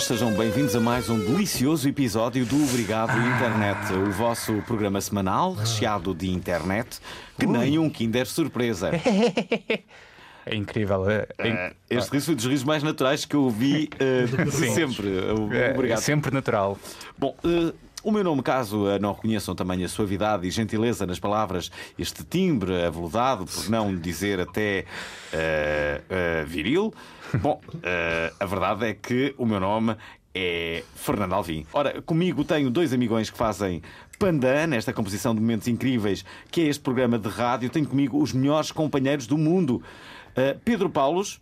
sejam bem-vindos a mais um delicioso episódio do Obrigado Internet, o vosso programa semanal recheado de internet, que nem um Kinder Surpresa. É incrível. É, é- Este riso foi dos risos mais naturais que eu vi eh, de Sim. sempre. É- é Obrigado. sempre natural. Bom, eh, o meu nome, caso não reconheçam também a suavidade e gentileza nas palavras, este timbre aveludado, por não dizer até eh, eh, viril. Bom, eh, a verdade é que o meu nome é Fernando Alvim. Ora, comigo tenho dois amigões que fazem pandan nesta composição de momentos incríveis, que é este programa de rádio. Tenho comigo os melhores companheiros do mundo. Pedro Paulos.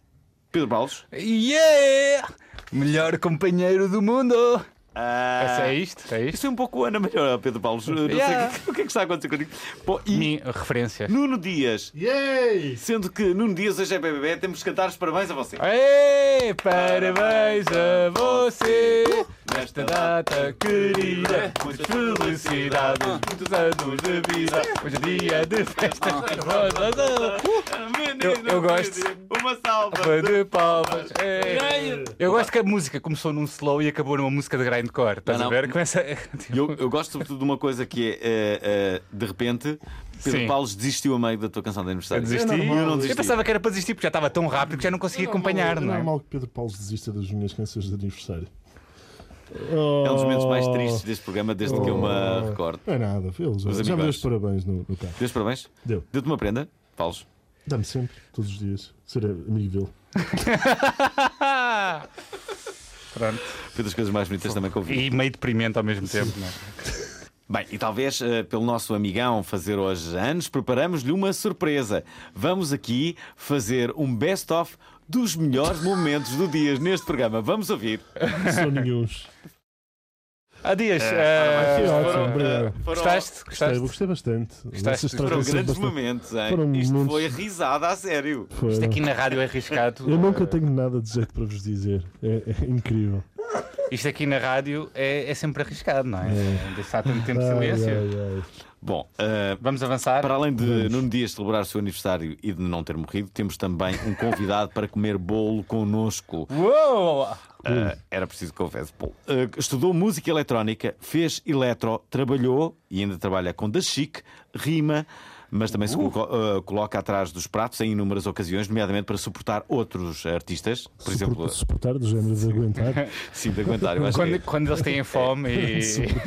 Pedro Paulos. Yeah! Melhor companheiro do mundo! Ah, É isto? É isto? Isso é um pouco Ana Melhor, Pedro Paulo. Não Yeah. sei o que, o que é que está a acontecer contigo. Bom, e Minha referência. Nuno Dias. Yay! Sendo que Nuno Dias hoje é BBB, temos que cantar os parabéns a você. Ei, parabéns a você nesta data querida. Muitas felicidades, muitos anos de vida. Hoje é dia de festa. Eu- eu gosto. Uma salva. de palmas. Ei. Eu gosto que a música começou num slow e acabou numa música de grindcore. Estás Não, a não. ver? Começa. Eu, eu gosto sobretudo de uma coisa que é, eh, eh, de repente, Pedro Sim. Paulo desistiu a meio da tua canção de Eu aniversário. desisti. É normal. Eu não desisti. Eu pensava que era para desistir porque já estava tão rápido que já não conseguia acompanhar, é não é? normal que Pedro Paulo desista das minhas canções de aniversário. É um dos momentos mais tristes deste programa desde que eu me Oh. recordo. Não é nada, eles Os já me deu os parabéns no, no carro. Deus parabéns. Deu. Deu-te uma prenda, Paulo. Dá-me sempre, todos os dias. Ser amigo dele. Pronto. Foi das coisas mais bonitas também que ouvi. E meio deprimente ao mesmo tempo, não é? Bem, e talvez eh, pelo nosso amigão fazer hoje anos, preparamos-lhe uma surpresa. Vamos aqui fazer um best-of dos melhores momentos do dia neste programa. Vamos ouvir. São nenhuns. Há dias. Eh, eh, foram, eh, foram- Gostaste? Gostei, gostei bastante. Gostaste? Foram grandes bastante- momentos, hein? Foram Isto momentos- foi risada a sério. Foi. Isto aqui na rádio é arriscado. Eu nunca tenho nada de jeito para vos dizer. É, é incrível. Isto aqui na rádio é, é sempre arriscado, não é? é. Está tanto tempo de Ai, silêncio. ai, ai. Bom, eh, Vamos avançar. para além de Vamos. Nuno Dias celebrar o seu aniversário e de não ter morrido, temos também um convidado para comer bolo connosco. Uou! Uh, era preciso que houvesse Paul. Uh, estudou música eletrónica, fez eletro, trabalhou e ainda trabalha com da chic, rima, mas também se coloca, uh, coloca atrás dos pratos em inúmeras ocasiões, nomeadamente para suportar outros artistas, por exemplo, Suportar, suportar do género de aguentar. sim, de aguentar. Eu acho que Quando, é. quando eles têm fome e.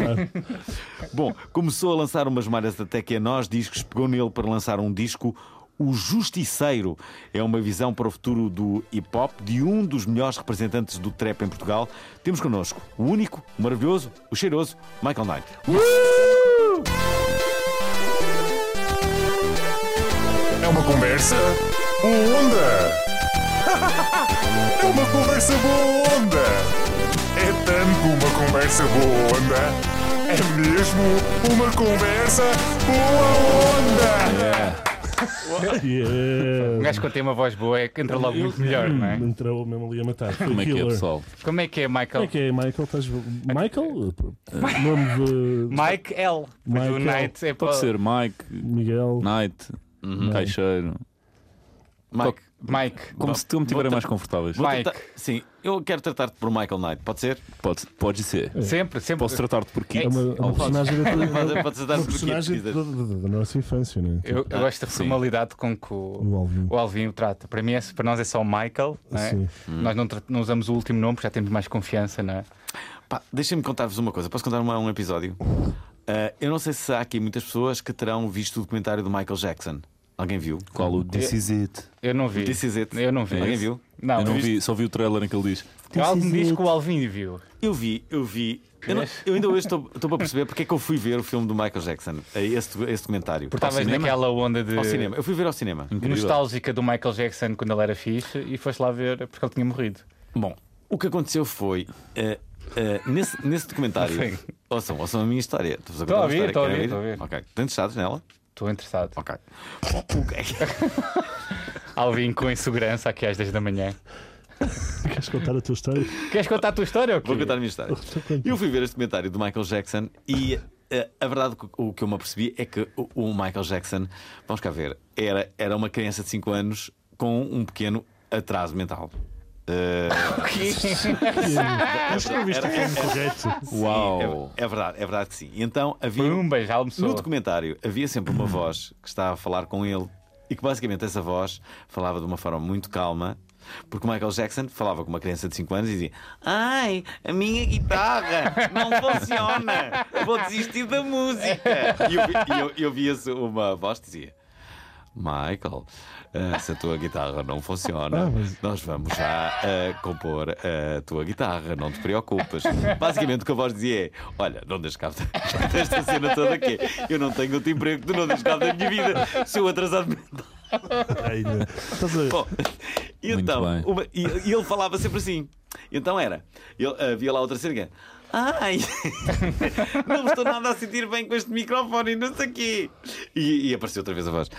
Bom, começou a lançar umas malhas até que a nós discos pegou nele para lançar um disco. O Justiceiro é uma visão para o futuro do hip hop de um dos melhores representantes do trap em Portugal. Temos connosco o único, o maravilhoso, o cheiroso Michael Knight. É conversa boa onda. É uma conversa boa onda. É tanto uma conversa boa onda. É mesmo uma conversa boa onda. Um Yeah. gajo quando tem uma voz boa é que entra logo muito melhor, não é? Entrou mesmo ali a matar. Foi Como é que é, pessoal? Como é que é, Como Michael? é que é, Michael? Estás... Michael? Nome de Mike L. Mas o Michael. Knight é Pode para. ser Mike, Miguel. Knight, Caixeiro. Mike, Mike. Como se tu me Vou mais confortáveis. vou Mike. tratar- sim, eu quero tratar-te por Michael Knight, pode ser? Pode, pode ser. Sempre, sempre. Posso tratar-te por É Kit? uma, é uma personagem da Pode, pode tratar uma por personagem da, da- da- da nossa infância, né? Eu, eu gosto da sim. formalidade com que o, O Alvin. o Alvin o trata. Para mim, é, para nós é só o Michael. Não é? Sim. Nós não, tra- não usamos o último nome porque já temos mais confiança, não é? Pá, Deixem-me contar-vos uma coisa. Posso contar uma- um episódio? Ah, eu não sei se há aqui muitas pessoas que terão visto o documentário do Michael Jackson. Alguém viu? Qual o This Is It? Eu não vi. This is it. Eu não vi. Alguém viu? Não, eu não vi, só vi o trailer em que ele diz. O Alvin diz que o Alvin viu. Eu vi, eu vi. Eu, não- eu ainda hoje estou, para perceber porque é que eu fui ver o filme do Michael Jackson, esse, esse documentário. Porque estavas naquela onda de Ao cinema. Eu fui ver ao cinema. Incrível. nostálgica do Michael Jackson quando ele era fixe e foste lá ver porque ele tinha morrido. Bom, o que aconteceu foi. eh, eh, nesse, nesse documentário. Sim. Ouçam, ouçam a minha história. Estou Estou a ouvir, estou a ouvir, estou a ouvir. Ok. Estão interessados nela? Estou interessado. Ok. Bom, o que que- Alvin com insegurança aqui às 10 da manhã. Queres contar a tua história? Queres contar a tua história ou quê? Vou contar a minha história. Eu fui ver este documentário do Michael Jackson e eh, a verdade, que- o que eu me apercebi é que o, o Michael Jackson, vamos cá ver, era, era uma criança de 5 anos com um pequeno atraso mental. Acho que não viste o filme correto. Uau! é, é verdade, é verdade que sim. E então havia. Pumba, já No documentário havia sempre uma voz que estava a falar com ele e que basicamente essa voz falava de uma forma muito calma. Porque o Michael Jackson falava com uma criança de 5 anos e dizia: Ai, a minha guitarra não funciona, vou desistir da música. E eu, eu, eu via-se uma voz que dizia: Michael, eh, se a tua guitarra não funciona, Ah, mas- nós vamos já eh, compor a tua guitarra, não te preocupes. Basicamente o que a voz dizia é: Olha, não deixes cabo desta cena toda aqui. Eu não tenho outro emprego, tu não deixes cabo da minha vida, sou atrasado mental. Ainda. Estás a... Bom, e então, uma- e, e ele falava sempre assim. Então era, ele, havia lá outra cena que era, Ai, não estou nada a sentir bem com este microfone e não sei o quê. E, e apareceu outra vez a voz.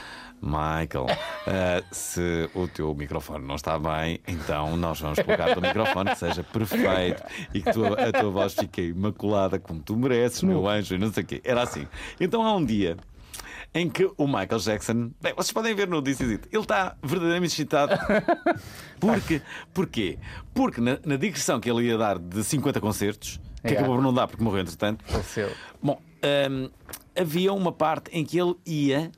Michael, ah, se o teu microfone não está bem, então nós vamos colocar o teu microfone que seja perfeito e que tua- a tua voz fique imaculada como tu mereces, meu anjo, e não sei o quê. Era assim. Então há um dia em que o Michael Jackson, bem, vocês podem ver no This Is It, ele está verdadeiramente excitado. Porque, porquê? Porque na, na digressão que ele ia dar de 50 concertos, que Yeah. acabou por não dar porque morreu entretanto, bom, hum, havia uma parte em que ele ia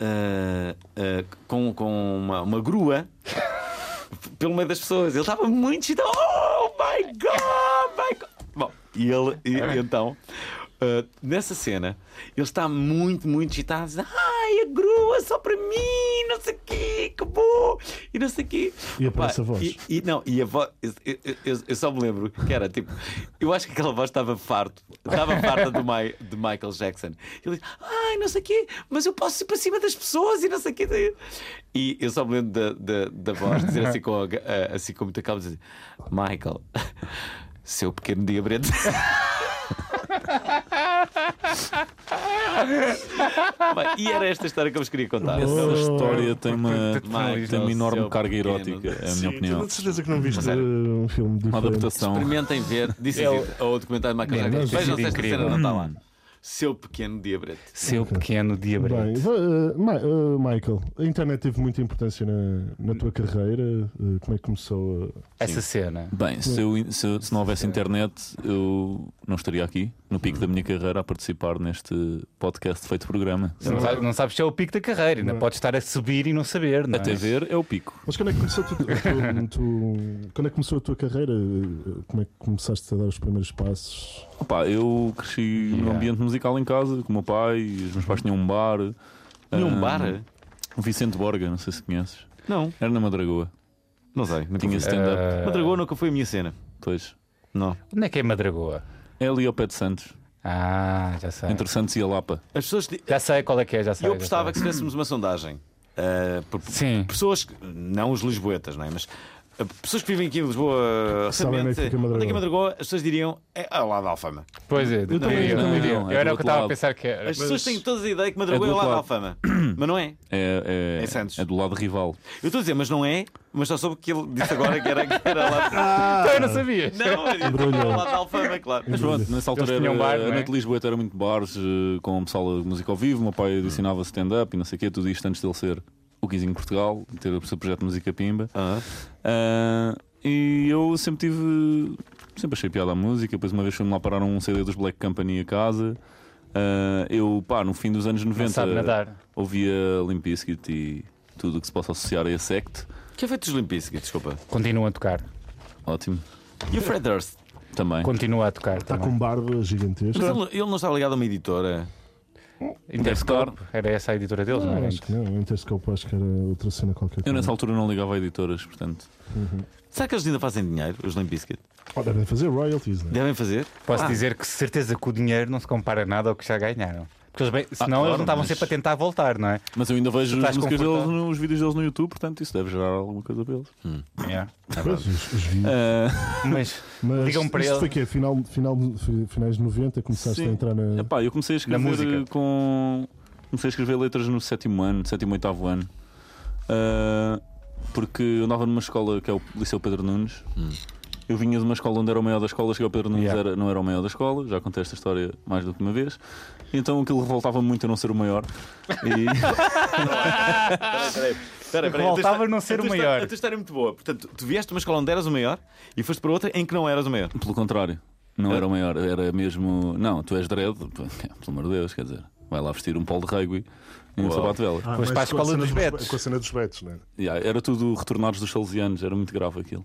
ah, ah, com, com uma, uma grua pelo meio das pessoas. Ele estava muito excitado. Oh my God! My God! Bom, e ele, e então, ah, nessa cena, ele está muito, muito excitado. diz, Ai, a grua só para mim, não sei o quê, que bom! E não sei o quê. E Pá, a voz. E, e não, e a voz, eu, eu- eu- só me lembro que era tipo, eu acho que aquela voz estava farto, estava farta do, de Michael Jackson. Ele diz, ai, não sei o quê, mas eu posso ir para cima das pessoas e não sei o quê. E eu só me lembro da, da, da voz dizer assim com, assim com muita calma, dizer, Michael, seu pequeno diabrete. Bem, e era esta história que eu vos queria contar. Essa Oh. história tem uma, tem uma enorme carga pequeno. erótica, é a Sim, minha tenho opinião. de certeza que não viste Sério? uh, um filme Uma diferente. adaptação. Experimentem ver, disse Eu- o documentário de Michael Jackson. Vejam se esta cena não está lá. Seu pequeno diabrete. Seu pequeno Bem, diabrete. va- uh, Ma- uh, Michael, a internet teve muita importância na, na tua carreira. Uh, como é que começou a. Essa cena. Bem, se, eu, se, se não houvesse internet, eu não estaria aqui, no pico da minha carreira, a participar neste podcast feito programa. Não sabes, não sabes se é o pico da carreira, ainda Não. podes estar a subir e não saber, não é? Até ver é o pico. Mas quando é que começou, tu- tu- tu- quando é que começou a tua carreira? Como é que começaste a dar os primeiros passos? Opa, eu cresci no Yeah. ambiente musical em casa, com o meu pai, os meus pais tinham um bar. E um bar? O Vicente Borga, não sei se conheces. Não, Era na Madragoa. não sei. Nunca Tinha stand-up. Ah, Madragoa nunca foi a minha cena. Pois. Não. Onde é que é Madragoa? É ali ao pé de Santos, Ah, já sei. entre Santos e a Lapa. As pessoas. Já sei qual é que é, já sei. Eu apostava sei. que se fizéssemos uma sondagem ah, por Sim. pessoas, que- não os lisboetas, não é? Mas pessoas que vivem aqui em Lisboa Sabem onde é que recentemente, fica Madragoa. onde é que é Madragoa, as pessoas diriam é ao lado da Alfama. Pois é, eu também- eu também diria. digo. Eu era É o que estava a pensar que era. As pessoas têm todas a ideia que É Madragoa é, ao lado da Alfama. Mas não é. É, é, Em Santos. é do lado rival. Eu estou a dizer, mas não é. Mas só soube que ele disse agora que era, que era lá. Ah, Eu não sabia. Não, era ao lado da Alfama, claro. Mas pronto, nessa altura era, tinham bar, não a é? noite de Lisboa era muito bares eh, com pessoal de música ao vivo. O meu pai ensinava stand-up e não sei o quê, tudo isto antes dele ser o Guizinho Portugal, ter o seu projeto de música Pimba. Ah, Ah, e eu sempre tive. Sempre achei piada à música. Depois, uma vez fui-me lá parar um CD dos Black Company a casa. Ah, eu, pá, no fim dos anos Não 90, sabe nadar. ouvia Limp Bizkit e tudo o que se possa associar a esse act. que é feito dos Limp Bizkit, desculpa. Continua a tocar. Ótimo. E o Fred Durst? Também. Continua a tocar. Está também. com barba gigantesca. Mas ele, ele não está ligado a uma editora. Interscope, era essa a editora deles, não Não, era? acho que não. O Interscope acho que era outra cena qualquer. Eu nessa altura não ligava a editoras, portanto. Será que eles ainda fazem dinheiro, os Limp Bizkit? Oh, devem fazer royalties, né? Devem fazer? Posso Ah. dizer que certeza que o dinheiro não se compara nada ao que já ganharam. Porque eles bem, senão claro, eles não estavam mas- sempre a tentar voltar, não é? Mas eu ainda vejo músicas deles, vídeos deles no YouTube, portanto isso deve gerar alguma coisa para eles. Yeah. Pois, os, os vi. Ah, Mas Mas ligam para isto ele. foi que final, final, fi- finais de 90 começaste Sim. a entrar na. epá, eu comecei a escrever música. com. Comecei a escrever letras no sétimo ano, sétimo, oitavo ano. Ah, porque eu andava numa escola que é o Liceu Pedro Nunes. Eu vinha de uma escola onde era o maior da escola, cheguei ao Pedro Nunes, Yeah. era, não era o maior da escola, já contei esta história mais do que uma vez. Então aquilo revoltava muito a não ser o maior. E Peraí, peraí, Voltava a não ser tua o história- maior. A tua história é muito boa. Portanto, tu vieste de uma escola onde eras o maior e foste para outra em que não eras o maior. pelo contrário, não era o maior, era mesmo. Não, tu és dread, pelo amor de Deus, quer dizer, vai lá vestir um polo de rugby e um sapato de vela. Ah, mas para a com escola cena dos betos. Com a cena dos betos, né? Yeah, era tudo retornados dos salesianos, era muito grave aquilo.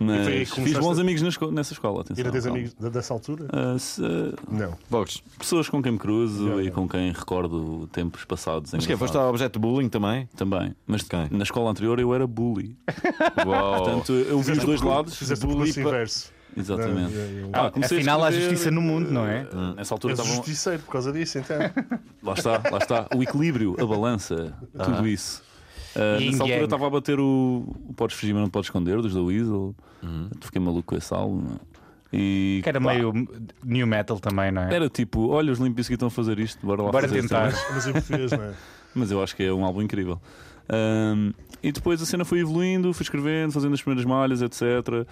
Mas fiz bons a- amigos na esco- nessa escola. Atenção, Ainda tens calma. amigos dessa altura? Ah, se- ah, Não. Pessoas com quem me cruzo Yeah, e yeah. com quem recordo tempos passados. Mas que foste objeto de bullying também? Também. Mas Quem? na escola anterior eu era bully. Uau. Portanto, eu vi os dois lados. Fizeste bully percurso pa- inverso. Exatamente. Não, Ah, comecei a afinal há escrever- justiça no mundo, não é? Nessa altura estavam. justiceiro por causa disso, então. Lá está, lá está. O equilíbrio, a balança, tudo isso. Yin nessa altura estava a bater o, o Podes Fugir, mas não podes esconder, dos da Weasel. Fiquei maluco com esse álbum. E, Que era pá, meio new metal também, não é? Era tipo, olha, os Limp Bizkit estão a fazer isto, bora lá Bora fazer tentar. isto. Mas em português, não é? Mas eu acho que é um álbum incrível. Ahm, e depois a cena foi evoluindo, fui escrevendo, fazendo as primeiras malhas, etc.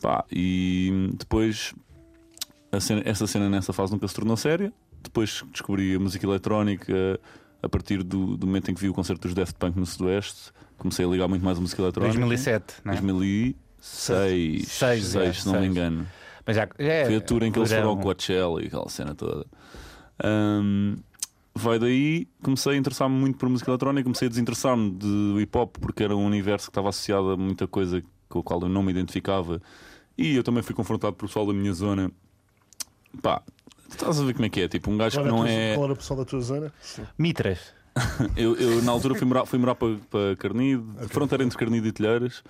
Pá, e depois a cena- essa cena nessa fase nunca se tornou séria. Depois descobri a música eletrónica a partir do, do momento em que vi o concerto dos Daft Punk no Sudoeste. Comecei a ligar muito mais a música eletrónica. 2007, não é? 2006, Seis, seis, é, se não me seis. engano. Mas já, é, Foi a tour em que eles foram ao verão. Coachella e aquela cena toda. Ahm, vai daí, comecei a interessar-me muito por música eletrónica, comecei a desinteressar-me de hip hop porque era um universo que estava associado a muita coisa com a qual eu não me identificava. E eu também fui confrontado por pessoal da minha zona. Pá, estás a ver como é que é? Tipo, um gajo que não é. Qual era o pessoal da tua zona? Mitras. Eu, eu, na altura fui morar, fui morar para, para Carnide, fronteira entre Carnide e Telheiras.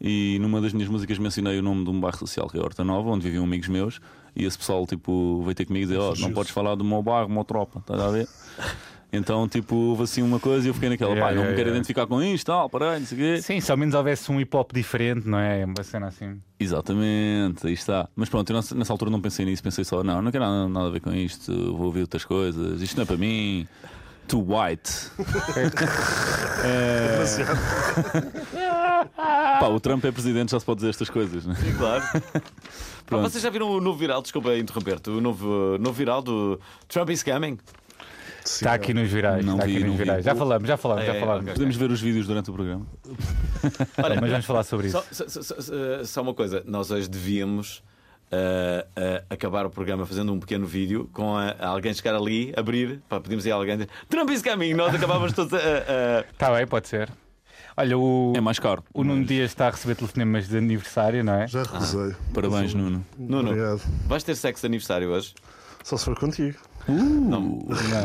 E numa das minhas músicas mencionei o nome de um bairro social que é Horta Nova, onde viviam amigos meus. E esse pessoal tipo, veio ter comigo e dizer: oh, não podes falar do meu bairro, meu tropa, estás a ver? Então, tipo, houve assim uma coisa e eu fiquei naquela: Yeah, pá, não yeah, me quero yeah. identificar com isto, tal, parei, não sei o quê. Sim, se ao menos houvesse um hip hop diferente, não é? Uma cena assim. Exatamente, aí está. Mas pronto, eu nessa, nessa altura não pensei nisso, pensei só: não, não quero nada, nada a ver com isto, vou ouvir outras coisas, isto não é para mim. Too white. É... Pá, o Trump é presidente, já se pode dizer estas coisas, né? Sim, claro. Pronto. Vocês já viram o novo viral? Desculpa interromper-te. O novo, novo viral do Trump is coming? Está aqui nos virais. Não está aqui vi, nos não vi. virais. Já falamos, já falamos, já É, falamos. ok. Podemos ver os vídeos durante o programa. Olha, Mas vamos falar sobre isso. Só, só- só- só- uma coisa, nós hoje devíamos ah, ah, acabar o programa fazendo um pequeno vídeo com a- alguém chegar ali, abrir, pá, pedimos aí a alguém dizer Trump is coming, nós acabávamos todos a. a- Está bem, pode ser. Olha, o, É mais caro. o Nuno Dias está a receber telefonemas de aniversário, não é? Já recusei. Parabéns, Nuno. Nuno. Obrigado. Vais ter sexo de aniversário hoje? Só se for contigo. Não,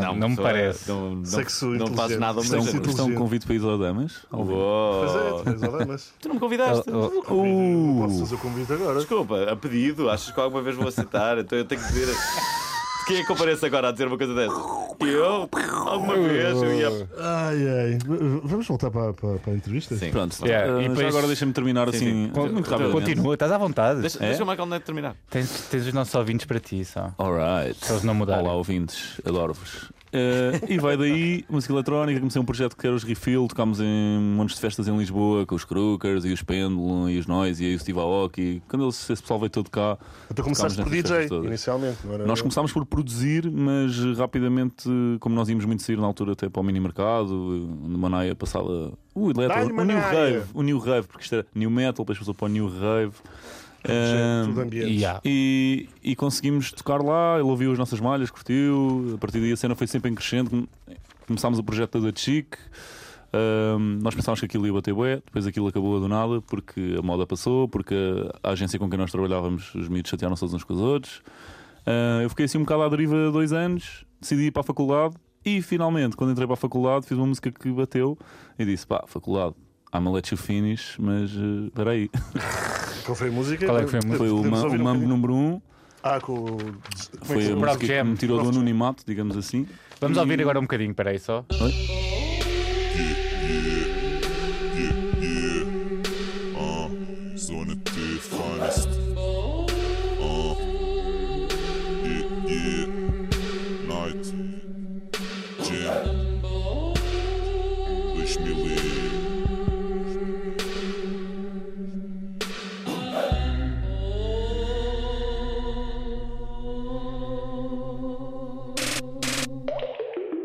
Não, não me parece. Não, não, Sexo não fazes nada ao Isto é, um, mesmo. isto é um convite para Isodamas? Pois é, Uou. tu és Adamas. Tu não me convidaste? Oh, oh, Convido, Não posso fazer o convite agora. Desculpa, a pedido, achas que alguma vez vou aceitar? Então eu tenho que dizer. Quem é que compareço agora a dizer uma coisa dessas? Eu? Alguma vez? Eu ia. Ai, ai. Vamos voltar para, para, para a entrevista? Sim. Pronto, Yeah, uh, e já depois- agora deixa-me terminar Sim, assim, sim. muito rapidamente. Continua, estás à vontade. Deixa, É? deixa o Michael Neto terminar. Tens, tens os nossos ouvintes para ti só. Alright. Se eles não mudarem. Olá, ouvintes, adoro-vos. Eh, e vai daí, música eletrónica. Comecei um projeto que era os Refill. Tocámos em montes de festas em Lisboa com os Crookers e os Pendulum e os Noise e o Steve Aoki. Quando eles, esse pessoal veio todo cá, Então começaste por DJ, inicialmente, não era? Nós começámos por produzir, mas rapidamente, como nós íamos muito sair na altura até para o mini mercado, onde Manaia passava o eletro, o new rave, o new rave, porque isto era new metal, depois passou para o new rave. Ambiente. Yeah. e, e conseguimos tocar lá, ele ouviu as nossas malhas, curtiu. A partir daí a cena foi sempre em crescendo. Começámos o projeto da Chic. Ahm, nós pensávamos que aquilo ia bater bué, depois aquilo acabou do nada porque a moda passou, porque a agência com quem nós trabalhávamos, os miúdos chatearam-se todos uns com os outros. Ah, eu fiquei assim um bocado à deriva dois anos decidi ir para a faculdade e finalmente, quando entrei para a faculdade, fiz uma música que bateu e disse: pá, faculdade, I'm a let you finish, mas eh, espera aí. Qual foi a música? Qual é que foi a música? Foi o, Ma- o um Mambo bocadinho? número 1, um, Ah, com o. É que foi a música que me tirou do anonimato, digamos assim. Vamos E- ouvir agora um bocadinho, peraí só. Uh, Zona T finest. Uh,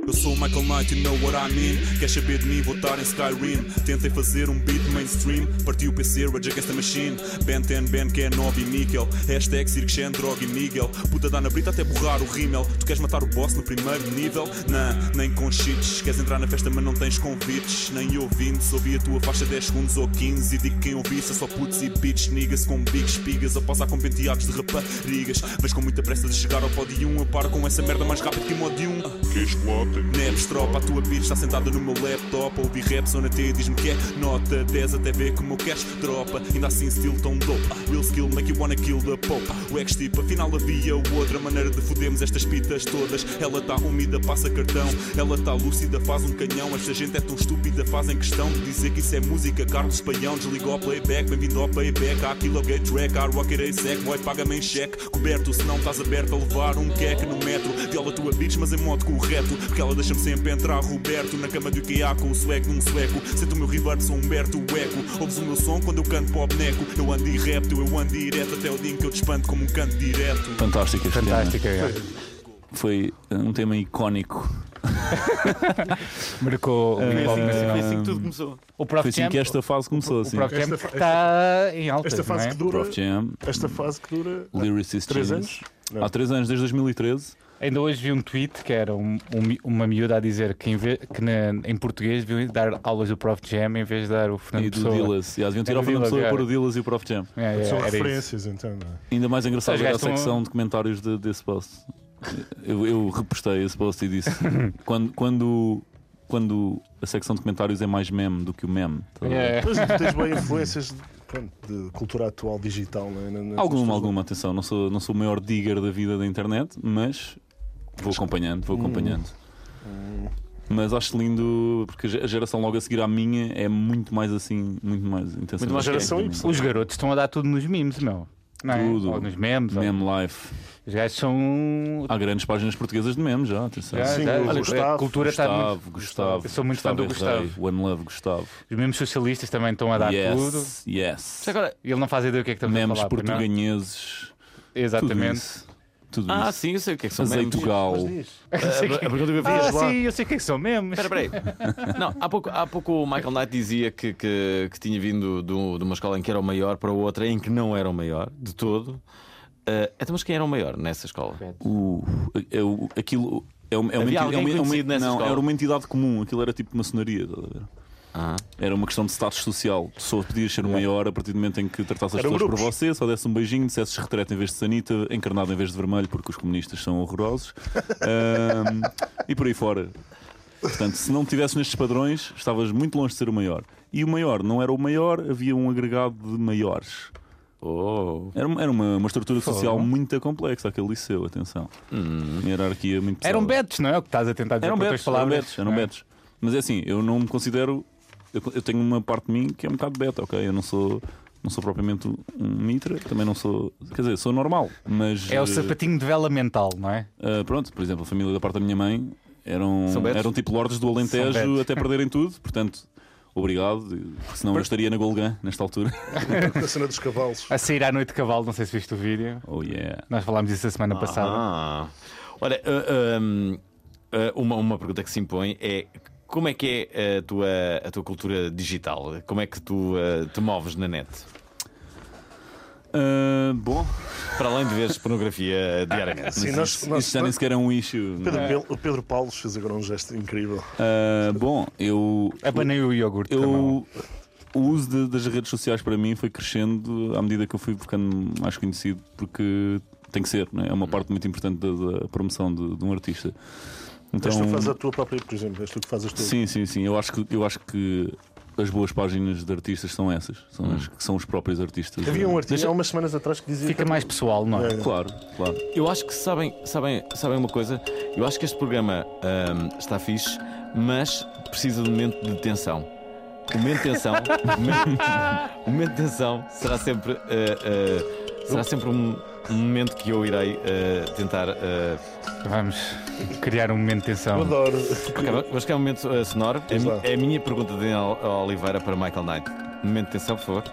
Eu sou o Michael Knight, you know what I mean. Quer saber de mim? Vou estar em Skyrim. Tentei fazer um beat mainstream. Partiu o PC, Rage Against the Machine. Ben 10, Ben que é 9 e níquel. Hashtag Cirque Drog e Miguel. Puta dá na brita até borrar o rímel. Tu queres matar o boss no primeiro nível? Não, nem com cheats. Queres entrar na festa, mas não tens convites. Nem ouvintes. Ouvi a tua faixa 10 segundos ou 15. E digo que quem ouvisse só putos e bitches. Niggas com big espigas. A posar com penteados de raparigas. Vens com muita pressa de chegar ao pódio 1. Eu paro com essa merda mais rápido que mod 1. Queres chocolate? Neves, tropa, a tua bitch está sentada no meu laptop. Ouvi rap, zona T e diz-me que é nota 10 até ver como queres tropa. Ainda assim, estilo tão dope. Real skill make you wanna kill the pope. O ex tipo, afinal havia outra maneira de fodermos estas pitas todas. Ela tá úmida, passa cartão. Ela tá lúcida, faz um canhão. Esta gente é tão estúpida, fazem questão de dizer que isso é música. Carlos Paião, desligou ao playback. Bem-vindo ao payback. Há kilo gay track, há rocket sec. Boy, paga-me em cheque. Coberto, se não estás aberto a levar um queque no metro. Viola tua bitch, mas em modo correto. Porque ela deixa-me sempre entrar, Roberto. Na cama do IKEA com o swag num sueco. Sento o meu reverb, sou Humberto Eco. Ouves o meu som quando eu canto pop neco. Eu ando direto, eu ando direto até o dia em que eu te espanto como um canto direto. Fantástico este Fantástica. é. Foi um tema icónico. Marcou o Foi assim, assim que tudo começou. O Prof Foi assim Jam, que esta fase começou. o Assim. Prof Jam Esta está em altas, Esta fase é? que dura. Prof Jam, Esta fase que dura. Lyricist Três anos? Não. Há três anos, desde 2013. Ainda hoje vi um tweet que era um- um uma miúda a dizer que, em, vez, que na- em português deviam dar aulas do Prof Jam em vez de dar o Fernando E do Pessoa. Dillas. E deviam tirar o Fernando Pessoa pôr o Dillas e o Prof Jam. É, é, São era isso. referências, então. não é? Ainda mais engraçado era a secção de comentários de- desse post. Eu, eu repostei esse post e disse: quando, quando, quando a secção de comentários é mais meme do que o meme. tá ver? É. Mas tu tens bem influências de, pronto, de cultura atual digital, não é? Alguma, alguma, atenção. Não sou, não sou o maior digger da vida da internet, mas vou acompanhando, vou acompanhando. Mas acho lindo porque a geração logo a seguir à minha é muito mais assim, muito mais intensa. Muito mais geração Meme Y. Os garotos estão a dar tudo nos memes, meu. Não é? Tudo. Ou nos memes. ou- life. Os gajos são. Há grandes páginas portuguesas de memes já, atenção. Já, Sim, já, o a Gustavo, cultura está Gustavo, muito. Gustavo. Eu sou muito fã do é Gustavo. rei. One Love, Gustavo. Os memes socialistas também estão a dar tudo. Yes, yes. Já agora, ele não faz ideia do que é que estamos Memes a falar. não? portugueses. Tudo Exatamente. isso. Ah, sim, eu sei o que é que são memes. Azeitugal. Mas diz. A, a pergunta que eu Ah, sim, eu sei que é que são memes. Espera, peraí. Não, há pouco, há pouco o Michael Knight dizia que, que, que tinha vindo do- de uma escola em que era o maior para outra em que não era o maior de todo. Ah, então, mas quem era o maior nessa escola? O, é o- aquilo é uma, é uma Havia entidade, é uma- é uma- conhecido nessa não, escola? era uma entidade comum, aquilo era tipo maçonaria, estás a ver? Ah, Era uma questão de status social. Tu só podias ser o maior a partir do momento em que tratasse as Eram pessoas por grupos. você, só desse um beijinho, dissesses retrete em vez de sanita, encarnado em vez de vermelho, porque os comunistas são horrorosos. Ahm, e por aí fora. Portanto, se não tivesses nestes padrões, estavas muito longe de ser o maior. E o maior não era o maior, havia um agregado de maiores. oh. Era, uma- era uma, uma estrutura social muito complexa, aquele liceu, atenção. Uma hierarquia muito pesada. Eram betos, não é? O que estás a tentar dizer Eram com as betos, eram palavras. betos, eram não é? betos. Mas é assim, eu não me considero. Eu, eu tenho uma parte de mim que é um bocado beta, ok? Eu não sou, não sou propriamente um mitra, também não sou. Quer dizer, sou normal, mas. É o sapatinho de vela mental, não é? ah, pronto, por exemplo, a família da parte da minha mãe eram, eram tipo lordes do Alentejo até perderem tudo, portanto. Obrigado, porque senão eu estaria na Golgã nesta altura. A cena dos cavalos. A sair à noite de cavalo, não sei se viste o vídeo. Oh yeah. Nós falámos isso a semana passada. Ah. Olha, ah, hum, ah, uma, uma pergunta que se impõe é. Como é que é a tua, a tua cultura digital? Como é que tu ah, te moves na net? Ah, bom, Para além de veres pornografia diariamente. Sim, nós, isso, nós, isso já nem sequer é um issue. Pedro, É. O Pedro Paulo fez agora um gesto incrível. Ah, bom, eu. Abanei o iogurte. Eu, o uso de- das redes sociais para mim foi crescendo à medida que eu fui ficando mais conhecido, porque tem que ser, não é? é uma parte muito importante da, da promoção de, de um artista. Então, És tu que fazes a tua própria, por exemplo, és tu que fazes tuas. sim, sim, sim. Eu acho que, eu acho que as boas páginas de artistas são essas, são, as, que são os próprios artistas. Havia um artista Deixa- há umas semanas atrás que dizia. Fica que- mais pessoal, não é? É. Claro, claro. Eu acho que sabem, sabem, sabem uma coisa. Eu acho que este programa ahm, está fixe, mas precisa de um momento de tensão. O momento de tensão, o momento, de tensão será sempre, ah, ah, será sempre um, um momento que eu irei ah, tentar. ah, Vamos criar um momento de Eu tensão. adoro. ok, vamos criar um momento ah, sonoro. É, é a minha pergunta de Daniel Oliveira para Michael Knight. Momento de tensão, por favor.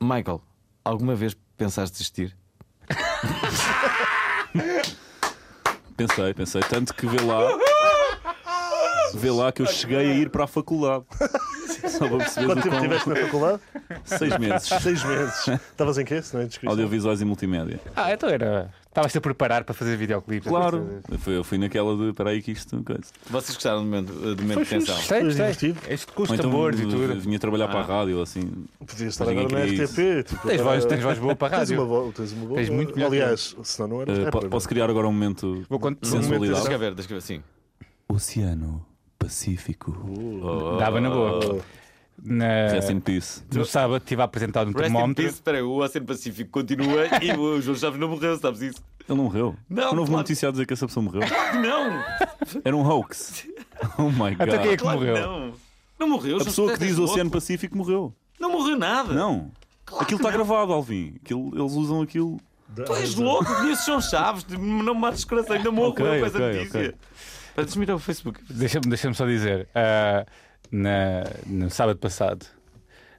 Michael, alguma vez pensaste desistir? Pensei, pensei. Tanto que vê lá. Vê lá que eu cheguei a ir para a faculdade. Só para perceber Quanto tempo quão- estiveste na faculdade? Seis meses. Seis meses. Estavas em quê? Se não é descrição? Audiovisuais e multimédia. Ah, então era. Estavas-te a preparar para fazer videoclipes. Claro. Eu fui, eu fui naquela de. Espera aí que isto. Coisa. Vocês gostaram do momento, do momento de Foi tensão? Gostei, gostei. Este Ou então tambores e tudo. vinha trabalhar para a rádio assim. Podias estar agora na RTP. Tipo, Tens voz, tens voz boa para a Tens uma, rádio. vo- tens uma boa. Tens muito melhor que Aliás, senão não eras Uh, posso criar agora um momento Vou cont- de sensualidade? Deixa ver, deixa ver, sim. Oceano Pacífico. Dava na boa. Na- Rest in peace. No sábado estive a apresentar um Rest in termómetro. peace, espera aí, o Oceano Pacífico continua e o João Chaves não morreu, sabes isso? Ele não morreu. Não, não houve uma claro. notícia a dizer que essa pessoa morreu. Não! Era um hoax. Oh my god. Até quem é que Claro morreu? não! Não morreu, A pessoa que diz loucos. Oceano Pacífico morreu. Não morreu nada! Não. aquilo está gravado, Alvin. Aquilo, eles usam aquilo. Tu és louco, conheces João Chaves, não me mates coração, ainda morreu Ok, com essa ok, notícia. ok. Para Deixa-me ir ao Facebook. Deixa-me deixa só dizer. ah, na, no sábado passado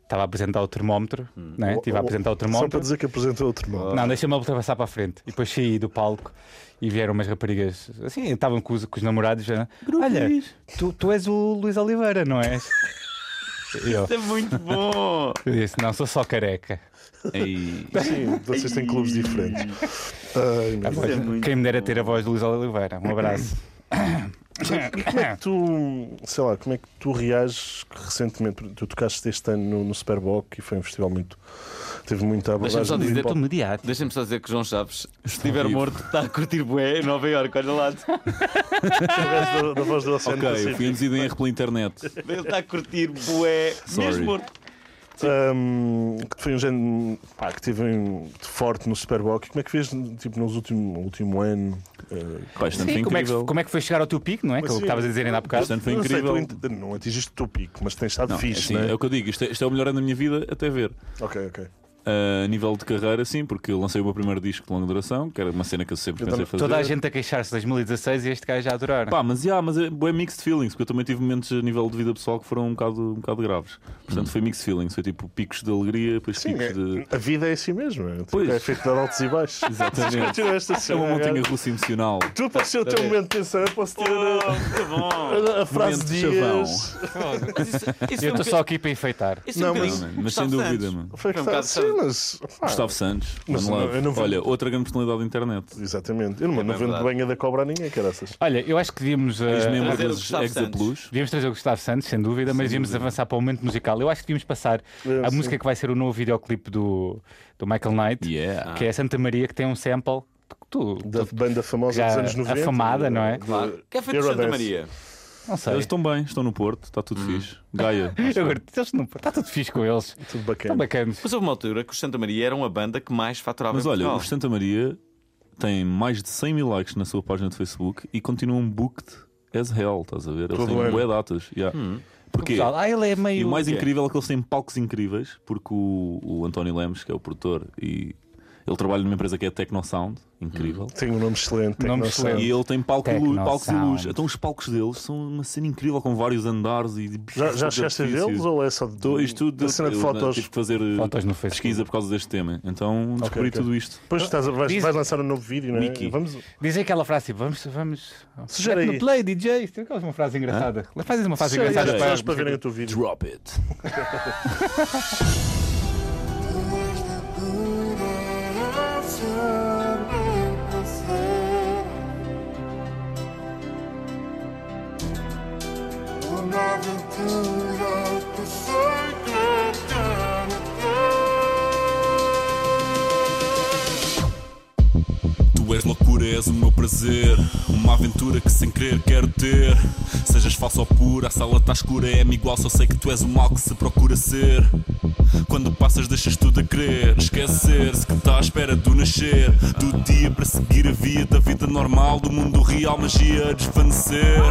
estava a apresentar o termómetro. Né? Estive a apresentar o Só para termómetro. dizer que apresentou outro nome. Não, deixa-me ultrapassar para a frente. E depois saí do palco e vieram umas raparigas, assim, estavam com os, com os namorados. já, Olha, tu, tu és o Luís Oliveira, não és? E Eu, Isso é muito bom! eu disse, não, sou só careca. Ei. Sim, vocês têm clubes diferentes. Ai, voz- é quem me dera ter a voz do Luís Oliveira. Um abraço. E como é que tu, sei lá, como é que tu reages que recentemente? Tu tocaste este ano no, no Superboc e foi um festival muito. teve muita Deixa-me só abordagem. dizer-. Deixa-me só dizer que João Chaves, se estiver vivo. morto, está a curtir bué em Nova Iorque, olha lá. Através da, da voz do Oceano Ok, eu fui induzido em erro pela internet. Ele está a curtir bué, Sorry. mesmo morto. Um, que foi um género pá, que teve um, forte no Superboc. Como é que fez tipo, nos último, no último ano? Uh, isto foi Sim, como é, que, incrível. como é que foi chegar ao teu pico, não é? Que é o que Sim. estavas a dizer ainda há bocado. Portanto, foi não sei, incrível. tu ent- não atingiste o teu pico, mas tens estado Não, é, fixe, assim, não é? é o que eu digo. Isto é, isto é o melhor ano da minha vida até ver. Ok, ok. A nível de carreira, sim, porque eu lancei o meu primeiro disco de longa duração, que era uma cena que eu sempre pensei fazer. Toda a gente a queixar-se de 2016 e este gajo já a adorar. Pá, mas, yeah, mas é, é mixed feelings, porque eu também tive momentos a nível de vida pessoal que foram um bocado, um bocado graves. Portanto, foi mixed feelings, foi tipo picos de alegria, depois Sim, picos é- de. a vida é assim mesmo. É, Tipo, Pois. é feito de altos e baixos. Exatamente. É uma montanha russa emocional. Tu, para ser o teu momento de tensão, eu posso ter bom! a- a frase de chavão. dias. Mas isso, isso Eu um estou só aqui para enfeitar. Isso é um Não, mas- mas sem dúvida, mano. Foi um bocado Sim, mas. pá, Gustavo Santos, Mas não, eu não vou- Olha, outra grande personalidade da internet. Exatamente. Eu não, É não vendo banha da cobra a ninguém, caraças. Olha, eu acho que devíamos. uh, Ex-membro Trazer o Gustavo Santos. Devíamos trazer o Gustavo Santos, sem dúvida, mas devíamos avançar para o momento musical. Eu acho que devíamos passar É, a sim. música que vai ser o novo videoclipe do, do Michael Knight, Yeah. que é Santa Maria, que tem um sample. Tu, Da banda famosa Já dos anos 90. afamada, não é? Claro. Que é feito de. Santa Maria. Não sei. Eles estão bem, estão no Porto, está tudo fixe. Gaia. Eu agora, eles não, está tudo fixe com eles. Tudo Estão bacana. bacanas. Mas houve uma altura que os Santa Maria eram a banda que mais faturava Mas em olha, Portugal. os Santa Maria têm mais de 100 mil likes na sua página de Facebook e continuam booked as hell, estás a ver? Eles Todo têm bué datas. Yeah. Porquê? Pessoal, ah, ele é E meio. o mais quê? incrível é que eles têm palcos incríveis, porque o, o António Lemos, que é o produtor, e ele trabalha numa empresa que é Tecnosound, incrível. Tem um nome excelente. Nome excelente. E ele tem palco de luz, palcos de luz. Então os palcos deles são uma cena incrível com vários andares e Já, já chegaste a vê-los ou é só de, Tô, isto tudo, da cena de eu, fotos? tive que fazer eh, Fotos no Facebook. pesquisa por causa deste tema. Então descobri ok. tudo isto. Depois estás, a- vais, Diz- vais lançar um novo vídeo, não é? Vamos, Dizem aquela frase tipo, vamos. vamos Sugere no play, DJ. Tem uma frase engraçada. Fazes uma frase Sugere engraçada pessoas para. para verem o teu vídeo. Drop it. Uma aventura que sei és o meu prazer, uma aventura que sem querer quero ter. Sejas falso ou pura, a sala está escura, é-me igual, só sei que tu és o mal que se procura ser. Quando passas, deixas tudo a crer. Esquecer-se que está à espera do nascer. Do dia para seguir a via da vida normal. Do mundo real, magia a desvanecer.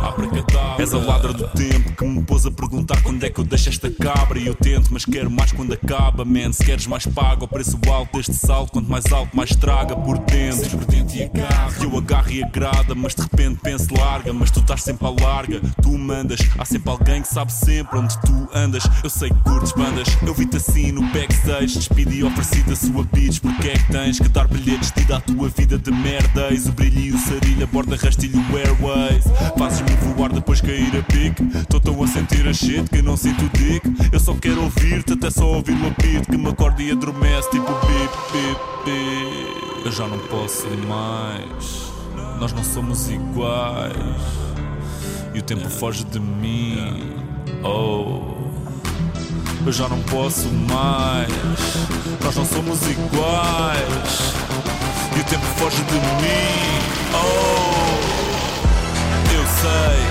És a ladra do tempo que me pôs a perguntar quando é que eu deixo esta cabra. E eu tento, mas quero mais quando acaba, man. Se queres mais, paga o preço alto deste salto. Quanto mais alto, mais traga por dentro. Por dentro e agarra. Eu agarro e agrada, mas de repente penso larga. Mas tu estás sempre à larga, tu mandas. Há sempre alguém que sabe sempre onde tu andas. Eu sei que curtes bandas, eu vi-te assim no backstage. Despedi e ofereci a sua bitch. Porque é que tens que dar bilhetes de à tua vida de merda? Eis o brilho e o sarilho, aborda rastilho airways. Fazes-me voar depois cair a pique. Tô tão a sentir a shit que não sinto o dick. Eu só quero ouvir-te, até só ouvir o apito que me acorda e adormece. Tipo bip, bip, bip. Eu já não posso mais. Nós não somos iguais. E o tempo foge de mim. Oh. Eu já não posso mais. Nós não somos iguais. E o tempo foge de mim. Oh, eu sei,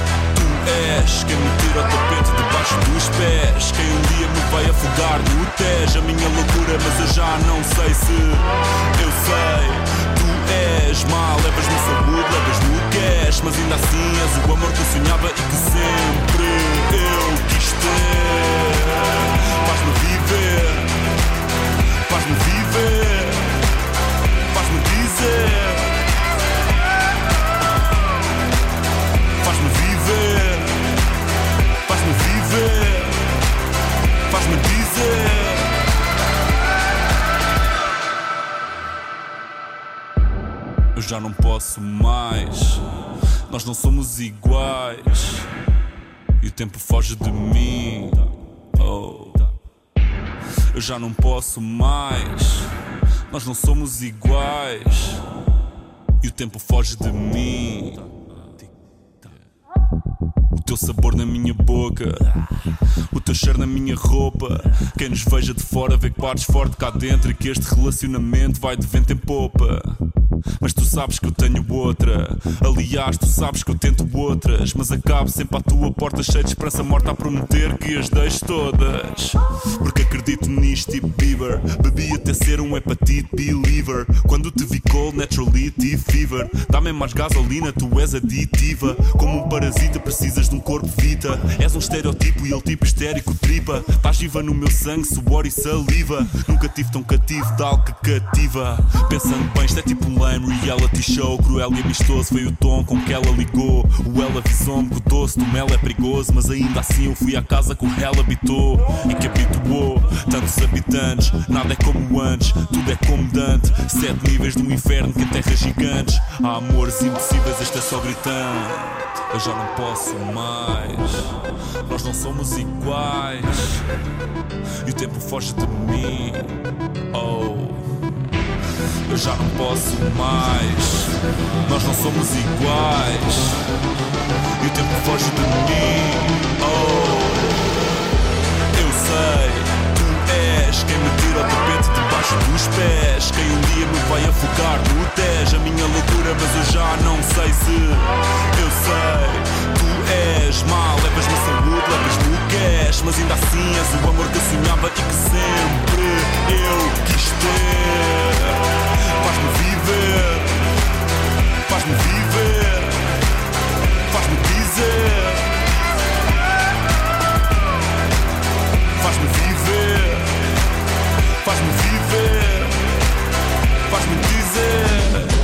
és quem me tira o tapete debaixo dos pés. Quem um dia me vai afogar no Tejo. A minha loucura, mas eu já não sei se. Eu sei, tu és mal. Levas-me saúde, levas-me o és. Mas ainda assim és o amor que eu sonhava e que sempre eu quis ter. Faz-me viver, faz-me viver, faz-me dizer, Eu já não posso mais, nós não somos iguais. E o tempo foge de mim. Oh. Eu já não posso mais. Nós não somos iguais. E o tempo foge de mim. Teu sabor na minha boca, o teu cheiro na minha roupa. Quem nos veja de fora vê que bates forte cá dentro e que este relacionamento vai de vento em popa. Mas tu sabes que eu tenho outra. Aliás, tu sabes que eu tento outras. Mas acabo sempre à tua porta cheio de esperança morta a prometer que as deixo todas. Porque acredito nisto, tipo Bieber. Bebi até ser um hepatite believer. Quando te vi cold, naturally fever. Dá-me mais gasolina, tu és aditiva. Como um parasita, precisas de um corpo vita. És um estereotipo e ele tipo histérico tripa. Estás viva no meu sangue, suor e saliva. Nunca tive tão cativo de algo que cativa. Pensando bem, isto é tipo um lame reality show. Cruel e amistoso foi o tom com que ela ligou. O ela avisou-me que o doce do mel é perigoso. Mas ainda assim eu fui à casa que o ela habitou e que habituou tantos habitantes. Nada é como antes, tudo é como Dante. Sete níveis do inferno que em terras gigantes. Há amores impossíveis, este é só gritante. Eu já não posso mais. Nós não somos iguais. E o tempo foge de mim. Oh. Eu já não posso mais. Nós não somos iguais. E o tempo foge de mim. Oh. Eu sei, tu és quem me tira o tapete debaixo dos pés. Quem um dia me vai afogar no Tejo. A minha loucura, mas eu já não sei se. Eu sei, és mal. Levas-me saúde, levas-me o és. Mas ainda assim és o amor que eu sonhava e que sempre eu quis ter. Faz-me viver, faz-me viver, faz-me dizer. Faz-me viver, faz-me viver, faz-me dizer.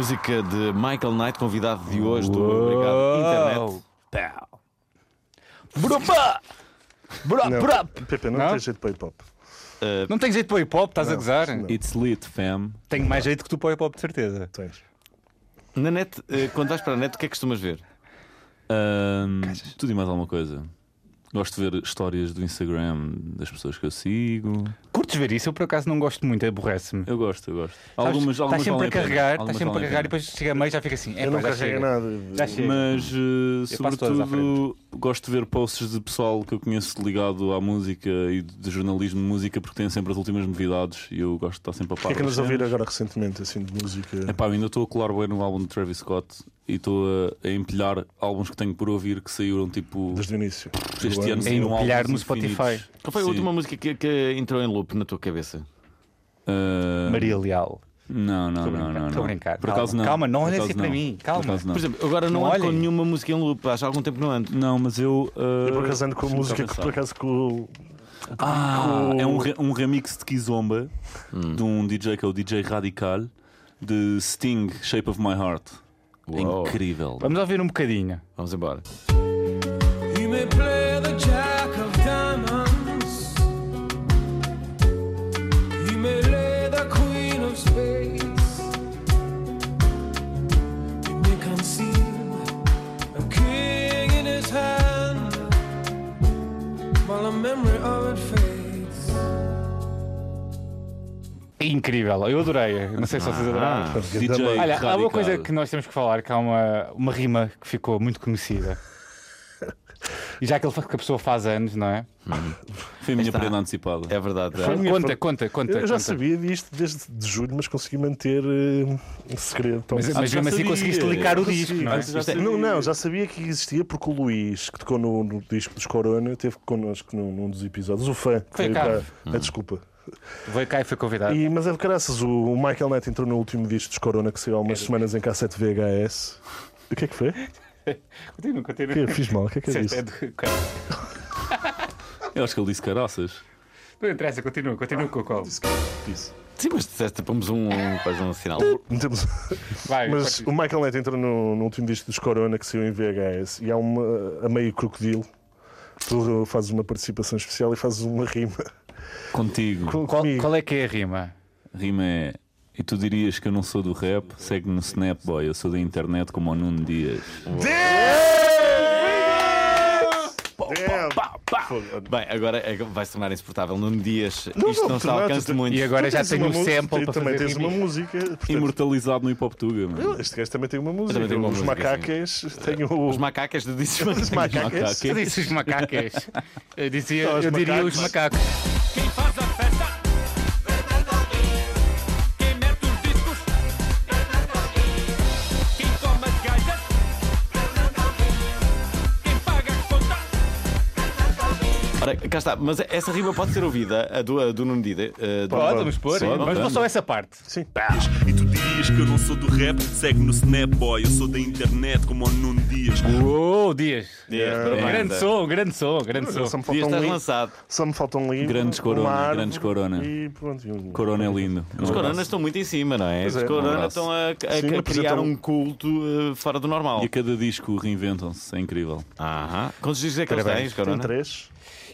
Música de Michael Knight, convidado de hoje do Obrigado Internet. Pau. Brupa! Não, bra. Pepe, não, Não? tem jeito para hip hop. Não tem jeito para hip hop, estás a gozar? It's lit, fam. Tenho mais jeito que tu para o hip hop, de certeza. Tens. Na net, eh, quando vais para a net, o que é que costumas ver? Tudo e mais alguma coisa. Gosto de ver histórias do Instagram das pessoas que eu sigo. Curtes ver isso? Eu por acaso não gosto muito, aborrece-me. Eu gosto, eu gosto. Sabes, Algumas, Estás algumas sempre a carregar, estás sempre a carregar e depois chega a meio e já fica assim. Eu não "Epá, já carrego chega." nada. Já chega. Mas, passo todas à sobretudo, gosto de ver posts de pessoal que eu conheço ligado à música e de jornalismo de música porque têm sempre as últimas novidades e eu gosto de estar sempre a O par. que é que das andas a ouvir agora recentemente, assim, de música? Epá, eu ainda estou a colar bem no álbum de Travis Scott e estou a, a empilhar álbuns que tenho por ouvir que saíram tipo Desde o início. este ano. É empilhar no Spotify. infinitos. Qual foi a Sim. última música que, que entrou em loop na tua cabeça? Ah, Maria Leal. Não, não, Estou a não, brincar, não. estou a brincar. Por Calma, acaso não. calma, não acaso assim para mim, Por calma. Por exemplo, agora não, Não ando com olhem. nenhuma música em loop, há já algum tempo não ando. Não, mas eu. Eu por acaso ando com deixa-me música que por acaso com o. Ah, com- é um, re- um remix de Kizomba Hum. de um DJ que é o DJ Radical de Sting, Shape of My Heart. É Uau. incrível. Vamos ouvir um bocadinho. Vamos embora. You may play incrível, eu adorei. Não sei se vocês adoraram. Ah, DJ Olha, há uma coisa que nós temos que falar, que há uma, uma rima que ficou muito conhecida. E já que, ele, que a pessoa faz anos, não é? Foi a minha prenda antecipada. é verdade. A minha Conta, for- conta, conta. Eu já conta. sabia disto desde de julho, mas consegui manter um segredo. Mas, Ah, mas mesmo assim sabia. conseguiste ligar o disco, não é? Ah, já é-. Não, não, já sabia que existia porque o Luís, que tocou no, no disco dos Corona, teve connosco num, num dos episódios. O fã. que Foi veio cá. para- Ah, desculpa. Veio cá e foi convidado. E, mas é de caraças, o, o Michael Knight entrou no último disco dos Corona, que saiu há umas semanas em cassete VHS. O que é que foi? Continua, continua. que é? Fiz mal, o que é que é isso? é do- Eu acho que ele disse caraças. Não interessa, continua, continua com o qual. Disse. Sim, mas disseste, pomos um, um sinal. Metemos- Vai, Mas o Michael Knight entrou no, no último disco dos Corona, que saiu em VHS, e há uma, a meio crocodilo. Tu fazes uma participação especial e fazes uma rima. Contigo. Com- qual, qual é que é a rima? A rima é. E tu dirias que eu não sou do rap? Segue no Snapboy, eu sou da internet como o Nuno Dias. Bem, agora é vai se tornar insuportável. Num dias Não, isto não, não está ao tu- alcance tu- de muitos. E agora Tu já tens tenho uma um sample para também fazer tens uma música. portanto, Imortalizado no Hip Hop Tuga, mano. Este gajo também tem uma música. também tenho uma Os música, macacas têm o. Os macacas de disse Os macacas. Eu disse os macacas. Eu, dizia, os eu diria macacos. os macacos. Quem cá está, mas essa rima pode ser ouvida, a do, a do Nuno Dida. eh, do- Pode, vamos pôr. Sim, Vamos pôr só essa parte. Sim. E tu dirias que eu não sou do rap? Segue no Snapboy, eu sou da internet como o Nuno Dias. Uou, Dias. Dias, parabéns. Grande som, grande som, grande som. Só me Dias, falta um estás livro. lançado. Só me falta um livro. Grandes Corona, uma árvore grandes Corona. E pronto. e um- Corona é lindo. Os coronas estão muito em cima, não é? Pois Os é, um coronas abraço. estão a, a- a Sim, criar apresentam- um culto eh, fora do normal. E a cada disco reinventam-se, é incrível. Aham. Quantos discos é que eles têm, os Tem três.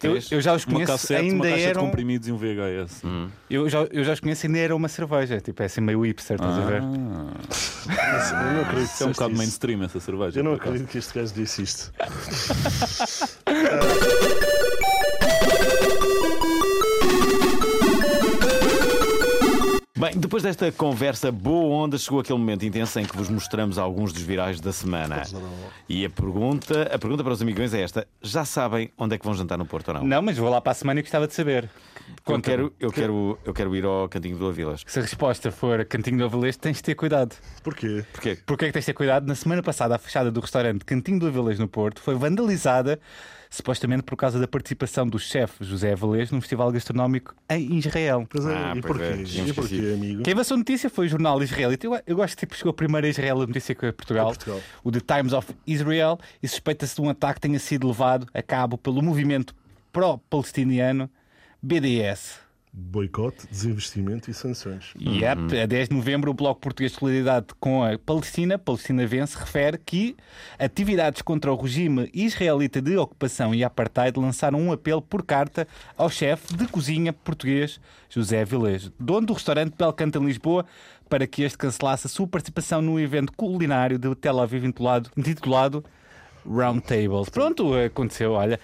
Eu, eu já os Uma conheço, cassete, uma ainda caixa de eram. comprimidos e um VHS. Eu já, eu já os conheço, ainda era uma cerveja. Tipo, é assim meio hipster, estás a ver? Ah, Eu não acredito que é um bocado isso. mainstream essa cerveja. Eu não acredito que este gajo disse isto. Bem, depois desta conversa boa onda, chegou aquele momento intenso em que vos mostramos alguns dos virais da semana. E a pergunta, a pergunta para os amigões é esta: já sabem onde é que vão jantar no Porto ou não? Não, mas vou lá para a semana e gostava de saber. Eu quero, eu, quero, eu quero ir ao cantinho do Avilas. Se a resposta for Cantinho do Avilés, tens de ter cuidado. Porquê? Porquê? Porquê é que tens de ter cuidado? Na semana passada, a fachada do restaurante Cantinho do Avilés no Porto foi vandalizada, supostamente por causa da participação do chefe José Avilés num festival gastronómico em Israel. É, Ah, e porquê? é, e porquê, esquecido. amigo? Quem avançou a notícia foi o jornal israelita. Eu, eu gosto que tipo, chegou a Israel a notícia que é Portugal, Portugal. o The Times of Israel, e suspeita-se de um ataque que tenha sido levado a cabo pelo movimento pró-palestiniano BDS. Boicote, desinvestimento e sanções. Yep, a 10 de novembro, o Bloco Português de Solidariedade com a Palestina, Palestina Vence, refere que atividades contra o regime israelita de ocupação e apartheid lançaram um apelo por carta ao chefe de cozinha português José Vilés, dono do restaurante Belcanto em Lisboa, para que este cancelasse a sua participação no evento culinário de Tel Aviv intitulado, intitulado Round Tables. Pronto, aconteceu. Olha,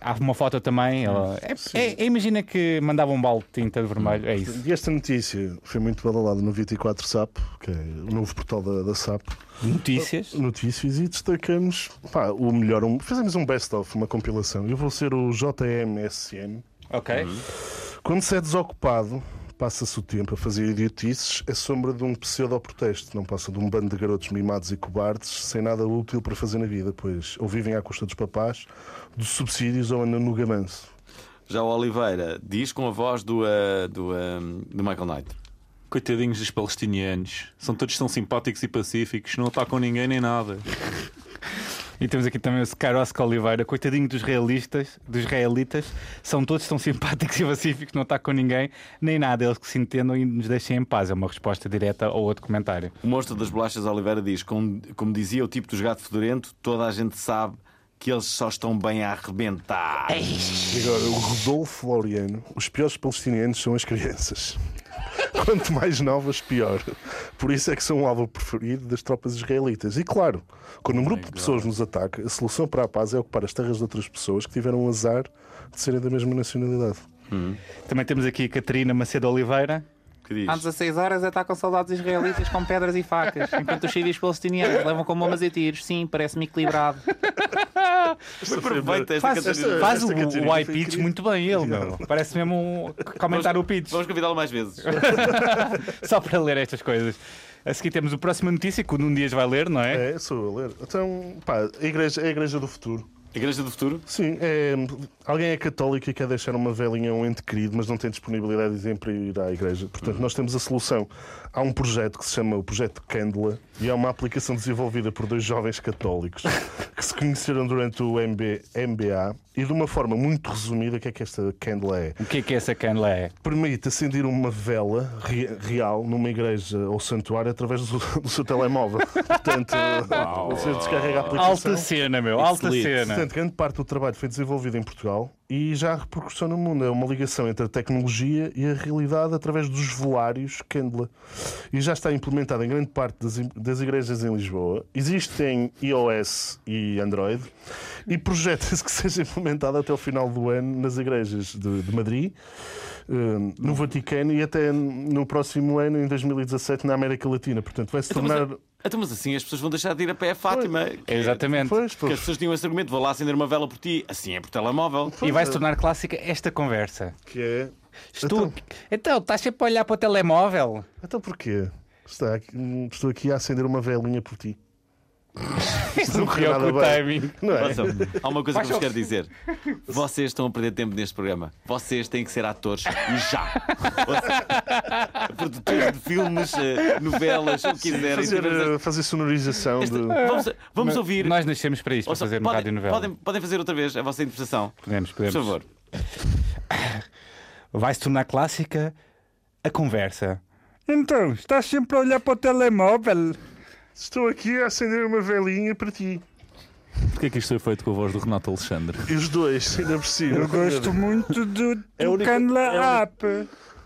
há uma foto também. É, é- é- imagina que mandava um balde de tinta de vermelho. É isso. E esta notícia foi muito badalada no 24 SAP, que é o novo portal da, da SAP, Notícias. notícias, e destacamos pá, o melhor. Um, fizemos um best-of, uma compilação. Eu vou ser o JMSN. Ok. Quando se é desocupado, passa-se o tempo a fazer idiotices, é sombra de um pseudo-protesto, não passa de um bando de garotos mimados e cobardes, sem nada útil para fazer na vida, pois ou vivem à custa dos papás, dos subsídios ou andam no gamanço. Já o Oliveira diz com a voz do, eh, do, eh, do Michael Knight. Coitadinhos dos palestinianos. São todos tão simpáticos e pacíficos, não atacam ninguém nem nada. E temos aqui também o Skarosca Oliveira, coitadinho dos realistas, dos israelitas, são todos tão simpáticos e pacíficos, não está com ninguém, nem nada, eles que se entendam e nos deixem em paz. É uma resposta direta ao outro comentário. O monstro das bolachas Oliveira diz: como, como dizia o tipo dos gato fedorento, toda a gente sabe que eles só estão bem a arrebentar. E agora, o Rodolfo Laureano, os piores palestinianos são as crianças. Quanto mais novas, pior. Por isso é que são o alvo preferido das tropas israelitas. E claro, quando um grupo de pessoas nos ataca, a solução para a paz é ocupar as terras de outras pessoas que tiveram o azar de serem da mesma nacionalidade. Também temos aqui a Catarina Macedo Oliveira. Que diz? Às 16 horas atacam soldados israelitas com pedras e facas, enquanto os civis palestinianos levam com bombas e tiros. Sim, parece-me equilibrado. Perfeita esta Faz, Catarina. faz o, o high pitch incrível. muito bem, ele, meu. Parece mesmo um, comentar o pitch. Vamos convidá-lo mais vezes. Só para ler estas coisas. A seguir temos a próxima notícia que o Nuno Dias vai ler, não é? É, sou eu a ler. Então, pá, a igreja, é a igreja do futuro. Igreja do Futuro? Sim, é, alguém é católico e quer deixar uma velhinha a um ente querido, mas não tem disponibilidade de tempo para ir à igreja. Portanto, nós temos a solução. Há um projeto que se chama o Projeto Candela e é uma aplicação desenvolvida por dois jovens católicos que se conheceram durante o MB, MBA e de uma forma muito resumida, o que é que esta Candela é? O que é que essa canela é? Permite acender uma vela re- real numa igreja ou santuário através do, do seu telemóvel. Portanto, você descarrega a aplicação. Alta cena, meu, alta Excelente. cena. Portanto, grande parte do trabalho foi desenvolvido em Portugal e já há repercussão no mundo. É uma ligação entre a tecnologia e a realidade através dos velários Candela. E já está implementado em grande parte das, das igrejas em Lisboa. Existe em iOS e Android. E projeta-se que seja implementado até o final do ano nas igrejas de, de Madrid, eh, no Vaticano e até no próximo ano, em 2017, na América Latina. Portanto, vai se Então, mas, tornar. Então, mas assim as pessoas vão deixar de ir a pé a Fátima. Exatamente. Pois, Porque as pois, pessoas tinham esse argumento: vou lá acender uma vela por ti. Assim é por telemóvel. E vai se tornar clássica esta conversa. que é. Estou... Então, estás sempre a olhar para o telemóvel? Então porquê? Está aqui- estou aqui a acender uma velinha por ti. Isto não correu com o timing. Não é? Ouçam, há uma coisa que eu vos quero dizer. Vocês estão a perder tempo neste programa. Vocês têm que ser atores e já. Produtores de filmes, eh, novelas, o que quiserem. Fazer, eh, fazer sonorização de. Vamos, vamos ouvir. Nós nascemos para isto, para Ouçam, fazer uma podem, rádio novela. podem, podem fazer outra vez a vossa interpretação. Podemos, Por podemos. favor. Vai se tornar clássica a conversa. Então, estás sempre a olhar para o telemóvel? Estou aqui a acender uma velinha para ti. Porquê que isto foi feito com a voz do Renato Alexandre? E os dois, ainda por cima. muito do, É a única- é a única- App.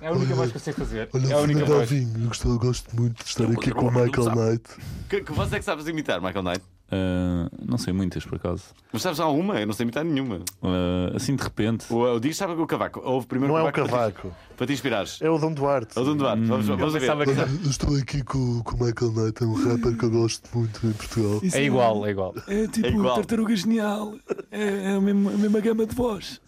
É a única voz que eu sei fazer. Olha, é a única voz. Eu gosto, eu gosto muito de estar Eu aqui com o eu Michael. Knight. Que, que voz é que sabes imitar, Michael Knight? Ah, não sei muitas, por acaso. Mas sabes alguma? Eu não sei imitar nenhuma. Ah, assim de repente. O, o Dias sabe o cavaco. Houve primeiro Não é o para cavaco, Para te inspirares. é o Dom Duarte. É o Dom Duarte. Vamos, vamos Eu ver. que- eu estou aqui com, com o Michael Knight, é um rapper que eu gosto muito em Portugal. É igual, é igual. É tipo É igual. tartaruga genial. É, a, mesma, a mesma gama de voz.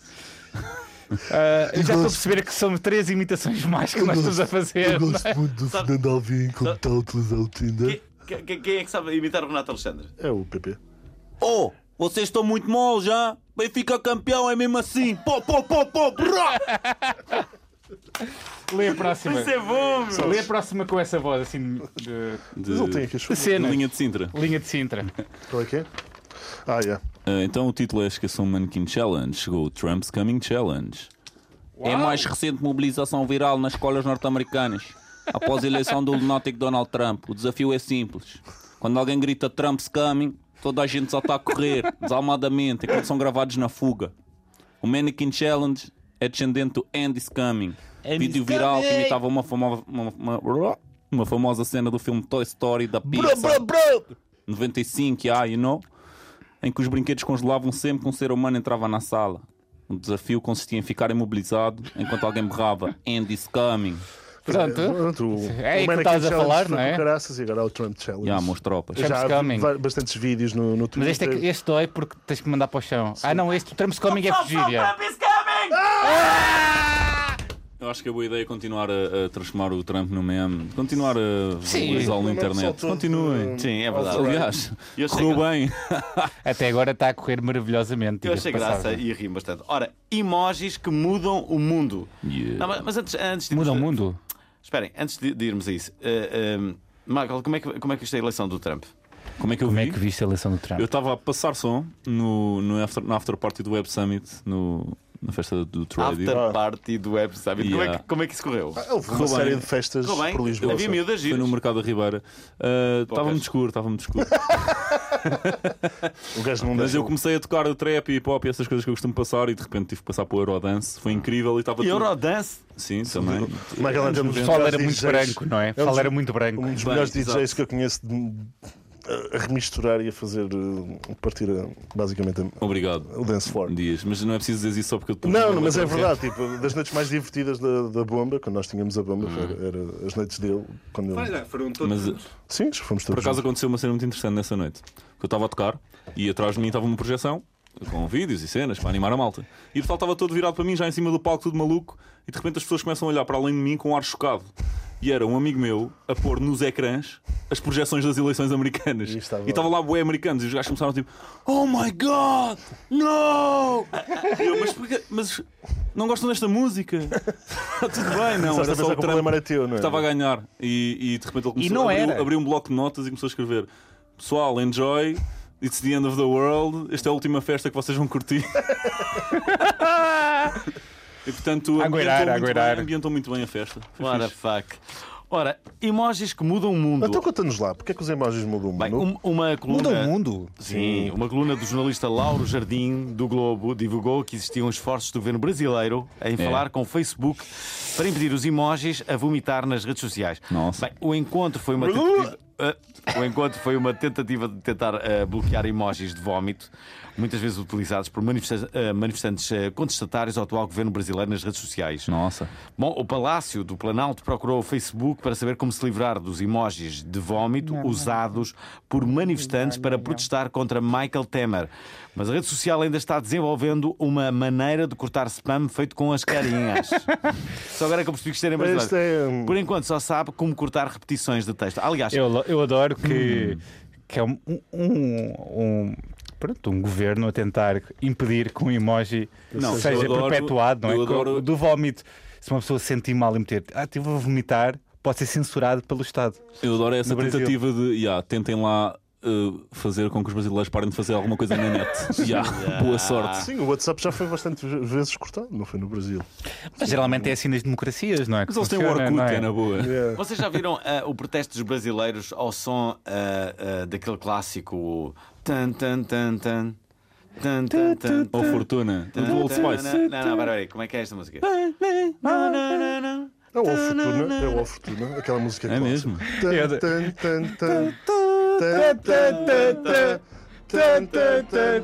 Ah, eu já estou a perceber que são três imitações mais que nós estamos a fazer. Eu gosto muito do Fernando Alvinho, como está a utilizar o Tinder. Quem, quem- é que sabe imitar o Renato Alexandre? É o PP. Oh, vocês estão muito mal já? Benfica campeão é mesmo assim. Pô, pô, pô, pô, brá! Lê a próxima. Isso é bom, meu. Lê a próxima com essa voz assim de, De, Mas ele tem aqui as de suas. cena. linha de Sintra. Linha de Sintra. Qual é que é? Ah, é. Ah, então o título é Esqueçam Mannequin Challenge. Chegou o Trump's Coming Challenge. É a mais recente mobilização viral nas escolas norte-americanas. Após a eleição do lunático Donald Trump, o desafio é simples. Quando alguém grita Trump's coming, toda a gente só está a correr, desalmadamente, enquanto são gravados na fuga. O Mannequin Challenge é descendente do Andy's Coming, vídeo viral que imitava uma famosa, uma, uma- uma famosa cena do filme Toy Story da Pixar. 95, yeah, you know? Em que os brinquedos congelavam sempre que um ser humano entrava na sala. O desafio consistia em ficar imobilizado enquanto alguém berrava Andy's coming. Pronto. Pronto, o, É aí o que estavas a falar, não é? caraças e agora há o Trump Challenge. Ah, Já, meus tropas. Já Trump's há coming. bastantes vídeos no, no Twitter. Mas este, é, este dói porque tens que mandar para o chão. Ah, não, este Trump's Coming é fugir. já. Eu acho que a boa ideia é continuar a, a transformar o Trump no meme, continuar a valorizá-lo na internet. Continuem. Sim, é verdade. Aliás, correu bem. Até agora está a correr maravilhosamente. eu achei graça e ri bastante. Ora, emojis que mudam o mundo. Yeah. Não, mas, antes, antes de Muda o mundo? Esperem, antes de, de irmos a isso, eh, eh, Michael, como é, que, como é que isto é a eleição do Trump? Como é que eu Como é vi? que viste a eleição do Trump? Eu estava a passar som no, no after, na after party do Web Summit, no, na festa do Trade. After Party do Web Summit. Como, é Yeah. que, como é que isso correu? Ah, Houve uma série de festas bem? por Lisboa. Havia miúdas Foi no giras. mercado da Ribeira. Uh, Estava muito escuro, estava muito escuro. O gajo não Mas eu comecei a tocar trap e hip hop e essas coisas que eu costumo passar e de repente tive que passar para o Eurodance. Foi incrível e estava E tudo. Eurodance? Sim, também. Angelo O 90. pessoal era muito branco, não é? O É dos- era muito branco. Um dos melhores DJs que eu conheço de, a remisturar e a fazer uh, partir uh, basicamente Obrigado. o dance floor. Dias, mas não é preciso dizer isso só porque eu depois Não, vou mas é verdade, tipo, das noites mais divertidas da, da bomba, quando nós tínhamos a bomba, era, era as noites dele. Quando ele... Foram todos. Mas Sim, fomos por todos. acaso juntos. aconteceu uma cena muito interessante nessa noite. Que eu estava a tocar e atrás de mim estava uma projeção com vídeos e cenas para animar a malta. E o pessoal estava todo virado para mim, já em cima do palco, tudo maluco, e de repente as pessoas começam a olhar para além de mim com um ar chocado. E era um amigo meu a pôr nos ecrãs as projeções das eleições americanas. E estava- lá bué americanos e os gajos começaram tipo Oh my God! No! E eu, mas, porquê- mas não gostam desta música? Está tudo bem, não. Só o problema era teu, não é? estava a ganhar. E, e de repente ele começou a abrir, era. abriu um bloco de notas e começou a escrever: Pessoal, enjoy. It's the end of the world. Esta é a última festa que vocês vão curtir. e portanto, Aguirar, ambientou muito, aguirar. bem, ambientou muito bem a festa. Foi What the fixe. fuck? Ora, emojis que mudam o mundo. Então conta-nos lá, porque é que os emojis mudam o Bem, mundo? um- uma coluna. Muda o mundo. Sim, uma coluna do jornalista Lauro Jardim, do Globo, divulgou que existiam esforços do governo brasileiro em falar com o Facebook para impedir os emojis a vomitar nas redes sociais. Nossa. Bem, o encontro foi uma tentativa. ah, o encontro foi uma tentativa de tentar ah, bloquear emojis de vómito, muitas vezes utilizados por ah, manifestantes ah, contestatários ao atual governo brasileiro nas redes sociais. Nossa. Bom, o Palácio do Planalto procurou o Facebook para saber como se livrar dos emojis de vómito usados por manifestantes para protestar contra Michael Temer. Mas a rede social ainda está desenvolvendo uma maneira de cortar spam feito com as carinhas. só agora é que eu percebi que isto era mais Este é, hum, Por enquanto só sabe como cortar repetições de texto. Aliás, Eu, eu adoro que, que é um, um, um- pronto, um governo a tentar impedir que um emoji Não, seja adoro- perpetuado, não é? adoro- Do vómito. Se uma pessoa se sentir mal e meter, ah, estive a vomitar, pode ser censurado pelo Estado. Eu adoro essa tentativa de. Yeah, tentem lá. Uh, fazer com que os brasileiros parem de fazer alguma coisa na net. Yeah, Boa sorte. Sim, o WhatsApp já foi bastante vezes cortado, não foi no Brasil. Mas geralmente é assim nas democracias, não é? Mas eles têm o Orkut, não é na boa. Yeah. vocês já viram ah, o protesto dos brasileiros ao som ah, daquele clássico tan tan tan tan tan tan tan Ou Fortuna. Do Old Spice. Não, não, peraí, como é que é esta música? É o Fortuna, é o Fortuna, aquela música É clássica. mesmo? É Tan, tan, tan, tan, da da da da da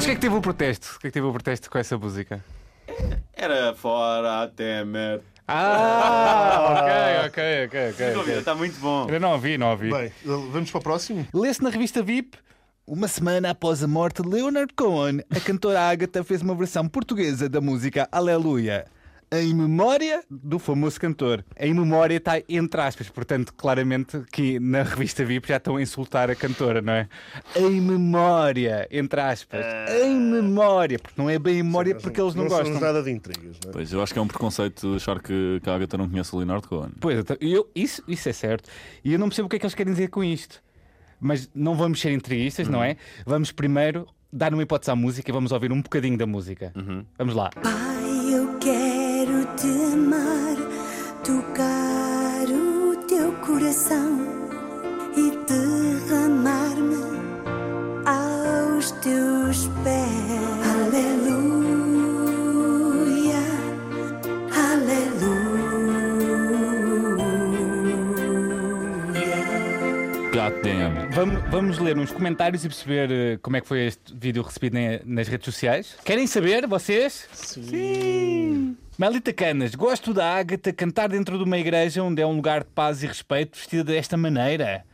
Mas o que é que teve o protesto? O que é que teve o protesto com essa música? Era fora a Temer. Ah, ok, ok, ok, ok. Está muito bom. Eu não ouvi, não ouvi. Bem, vamos para o próximo? Lê-se na revista VIP Uma semana após a morte de Leonard Cohen, a cantora Agatha fez uma versão portuguesa da música Aleluia. Em memória do famoso cantor. Em memória está entre aspas, portanto, claramente que na revista VIP já estão a insultar a cantora, não é? Em memória, entre aspas. Em memória, porque não é bem em memória porque eles não, não gostam. somos nada de intrigas, não é? Pois, eu acho que é um preconceito achar que, que a Agatha não conhece o Leonardo Cohen. Pois, eu isso, isso é certo. E eu não percebo o que é que eles querem dizer com isto. Mas não vamos ser entreguistas, não é? Vamos primeiro dar uma hipótese à música e vamos ouvir um bocadinho da música. Vamos lá. Quero te amar, tocar o teu coração e derramar-me aos teus pés. Aleluia, aleluia. God damn. Vamos, vamos ler uns comentários e perceber eh, como é que foi este vídeo recebido nas redes sociais. Querem saber, vocês? Sim! Melita Canas, gosto da Ágata cantar dentro de uma igreja onde é um lugar de paz e respeito vestida desta maneira.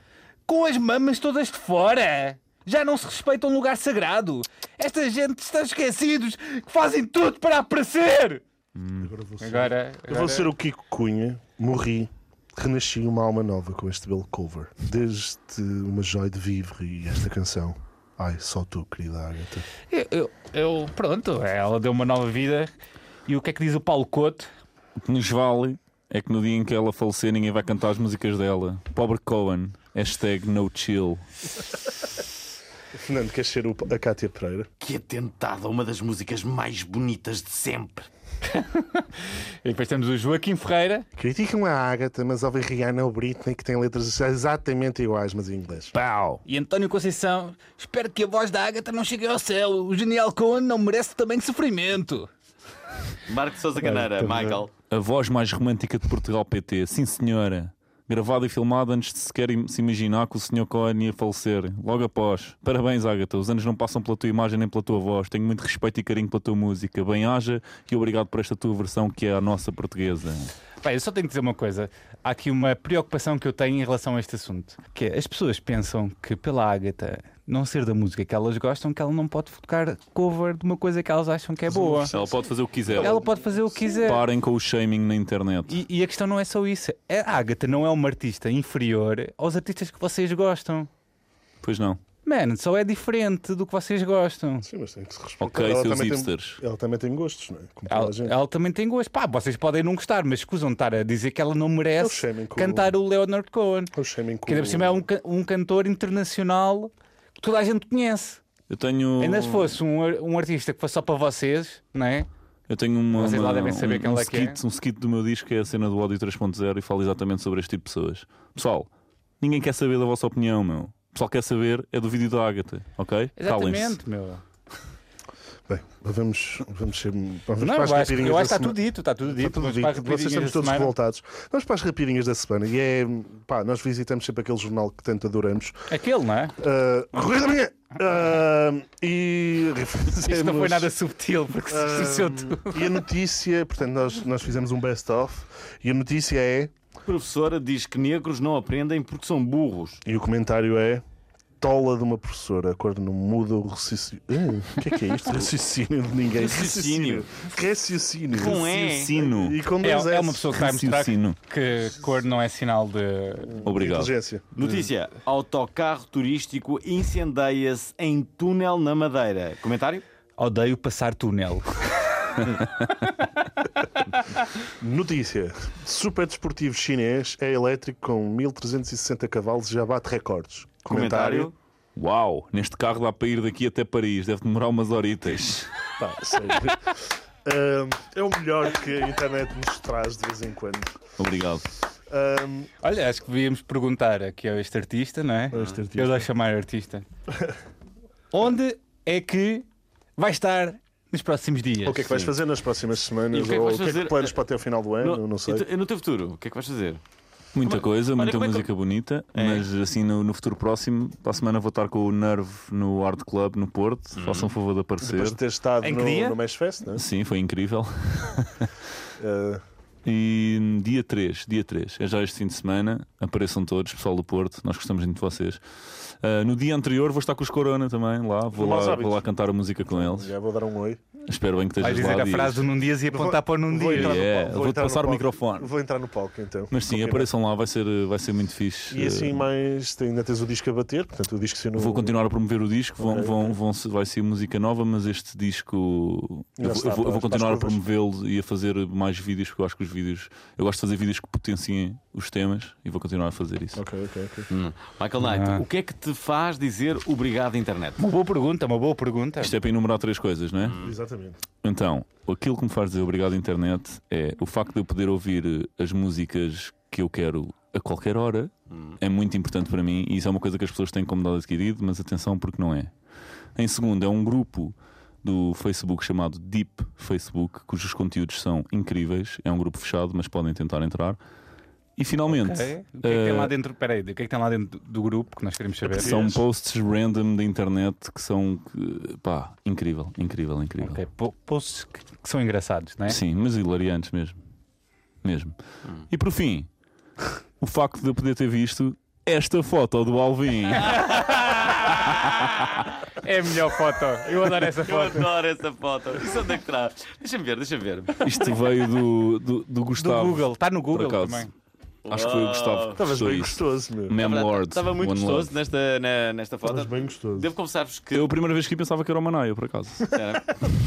Com as mamas todas de fora. Já não se respeita um lugar sagrado. Esta gente está esquecidos que fazem tudo para aparecer. Agora vou ser, Agora, eu vou ser o Kiko Cunha, morri, renasci uma alma nova com este belo cover. Desde uma joia de vivre e esta canção. Ai, só tu, querida Agatha. eu, eu- eu- pronto, ela deu uma nova vida. E o que é que diz o Paulo Couto? O que nos vale é que no dia em que ela falecer ninguém vai cantar as músicas dela. Pobre Cohen. Hashtag no chill. Fernando, queres ser o- a Cátia Pereira? Que atentada, uma das músicas mais bonitas de sempre. E depois temos o Joaquim Ferreira. Criticam a Agatha, mas ouvem Rihanna ou Britney que têm letras exatamente iguais, mas em inglês. Pau! E António Conceição. Espero que a voz da Ágata não chegue ao céu. O genial Cohen não merece também sofrimento. Marco Sousa Caneira, também. Michael. A voz mais romântica de Portugal PT. Sim, senhora. Gravado e filmado antes de sequer se imaginar que o Sr. Cohen ia falecer. Logo após. Parabéns, Agatha. Os anos não passam pela tua imagem nem pela tua voz. Tenho muito respeito e carinho pela tua música. Bem-haja e obrigado por esta tua versão que é a nossa portuguesa. Pai, eu só tenho que dizer uma coisa. Há aqui uma preocupação que eu tenho em relação a este assunto. Que é, as pessoas pensam que pela Ágata não ser da música que elas gostam, que ela não pode tocar cover de uma coisa que elas acham que é boa. Ela pode fazer o que quiser. Ela pode fazer o que quiser. Parem com o shaming na internet. E, e a questão não é só isso. A Ágata não é uma artista inferior aos artistas que vocês gostam. Pois não. Man, só é diferente do que vocês gostam. Sim, mas tem que se respeitar. Ok, ela, seus também hipsters. tem, ela também tem gostos, não é? Como Ela, ela também tem gosto. Pá, vocês podem não gostar, mas escusam de estar a dizer que ela não o merece cantar o Leonard Cohen. O shaming Que ainda por cima é um, um cantor internacional que toda a gente conhece. Eu tenho. Ainda se fosse um, um artista que fosse só para vocês, não é? Eu tenho uma, Vocês lá devem saber um, quem um é que é. skit, um skit do meu disco que é a cena do ódio 3.0 e fala exatamente sobre este tipo de pessoas. Pessoal, ninguém quer saber da vossa opinião, meu. O pessoal quer saber é do vídeo da Agatha, ok? Exatamente, meu. Bem, vamos, vamos ser. Vamos Não, para eu as acho, rapidinhas eu acho que está tudo dito, está tudo dito. Está tudo Vamos dito. Vocês estamos todos semana. revoltados. Vamos para as rapidinhas da semana. E é. Pá, nós visitamos sempre aquele jornal que tanto adoramos. Aquele, não é? Uh, Correio da Manhã! Uh, e. Isto não foi nada subtil, porque se distorceu tudo. e a notícia, portanto, nós, nós fizemos um best-of. E a notícia é. A professora diz que negros não aprendem porque são burros. E o comentário é. Tola de uma professora, a cor não muda o raciocínio. Ah, O que é que é isto? Raciocínio de ninguém. Raciocínio. Raciocínio. Com E. Sino. E com É, dois é uma S. pessoa que vai mostrar que cor não é sinal de. Obrigado. Inteligência. Notícia: autocarro turístico incendeia-se em túnel na Madeira. Comentário? Odeio passar túnel. Notícia: Super desportivo chinês é elétrico com 1360 cavalos e já bate recordes. Comentário? Uau, neste carro dá para ir daqui até Paris, deve demorar umas horitas. Pá, sério. Ahm, é o melhor que a internet nos traz de vez em quando. Obrigado. Ahm, Olha, acho que devíamos perguntar aqui a este artista, não é? este artista. Eu vou chamar artista. Onde é que vai estar nos próximos dias? o que é que vais fazer nas próximas semanas? E o que é que Ou vais o que é que fazer? planos para até o final do ano? No, não sei. e tu- no teu futuro, o que é que vais fazer? Muita coisa, olha, muita como é que- música bonita, É. mas assim no, no futuro próximo, para a semana vou estar com o Nerve no Art Club no Porto. Façam um favor de aparecer. Depois de ter estado Em que no, dia? no Mesh Fest, não é? Sim, foi incrível. E hum, dia 3, dia 3, é já este fim de semana. Apareçam todos, pessoal do Porto, nós gostamos muito de vocês. Ah, no dia anterior vou estar com os Corona também lá, vou lá, vou lá cantar a música com eles. Já vou dar um oi. Espero bem que estejas dizer lá. a Dias. frase do Num Dias e apontar para o Num Vou Dias. entrar no Yeah, palco, vou vou-te entrar no passar o microfone. Vou entrar no palco então. Mas sim, Combinado. apareçam lá, vai ser, vai ser muito fixe. E assim mais. Ainda tens o disco a bater, portanto o disco se no. Vou continuar a promover o disco, vão, Ok, vão, vão, vai ser música nova, mas este disco eu, está, vou- eu vou, continuar a promovê-lo e a fazer mais vídeos, porque eu acho que os vídeos. Eu gosto de fazer vídeos que potenciem os temas e vou continuar a fazer isso. Ok, ok, ok. Hum. Michael Knight, Ah. o que é que te faz dizer obrigado, internet? Uma boa pergunta, uma boa pergunta. Isto é para enumerar três coisas, não é? Exatamente. Então, aquilo que me faz dizer obrigado internet é o facto de eu poder ouvir eh, as músicas que eu quero a qualquer hora é muito importante para mim e isso é uma coisa que as pessoas têm como dado adquirido, mas atenção porque não é. Em segundo, é um grupo do Facebook chamado Deep Facebook, cujos conteúdos são incríveis. É um grupo fechado, mas podem tentar entrar. E finalmente, Ok. O que é que tem lá eh, dentro? Peraí, o que é que tem lá dentro do grupo que nós queremos saber? são posts random da internet que são pá, incrível, incrível, incrível. Ok, po- Posts que, que são engraçados, não é? Sim, mas hilariantes mesmo. Mesmo. E por fim, o facto de eu poder ter visto esta foto do Alvin. É a melhor foto. Eu adoro essa Eu foto. adoro essa foto. Isso onde é que traz? Deixa-me ver, deixa-me ver. Isto veio do, do, do Do Gustavo. Google, está no Google também. Acho que foi o Gustavo que Estavas bem isso. gostoso, meu. Mem Lord. Estava muito One gostoso Love. nesta, na- nesta foto. Estavas bem gostoso. Devo confessar-vos que. Eu a primeira vez que pensava que era o Manaia, por acaso. Era.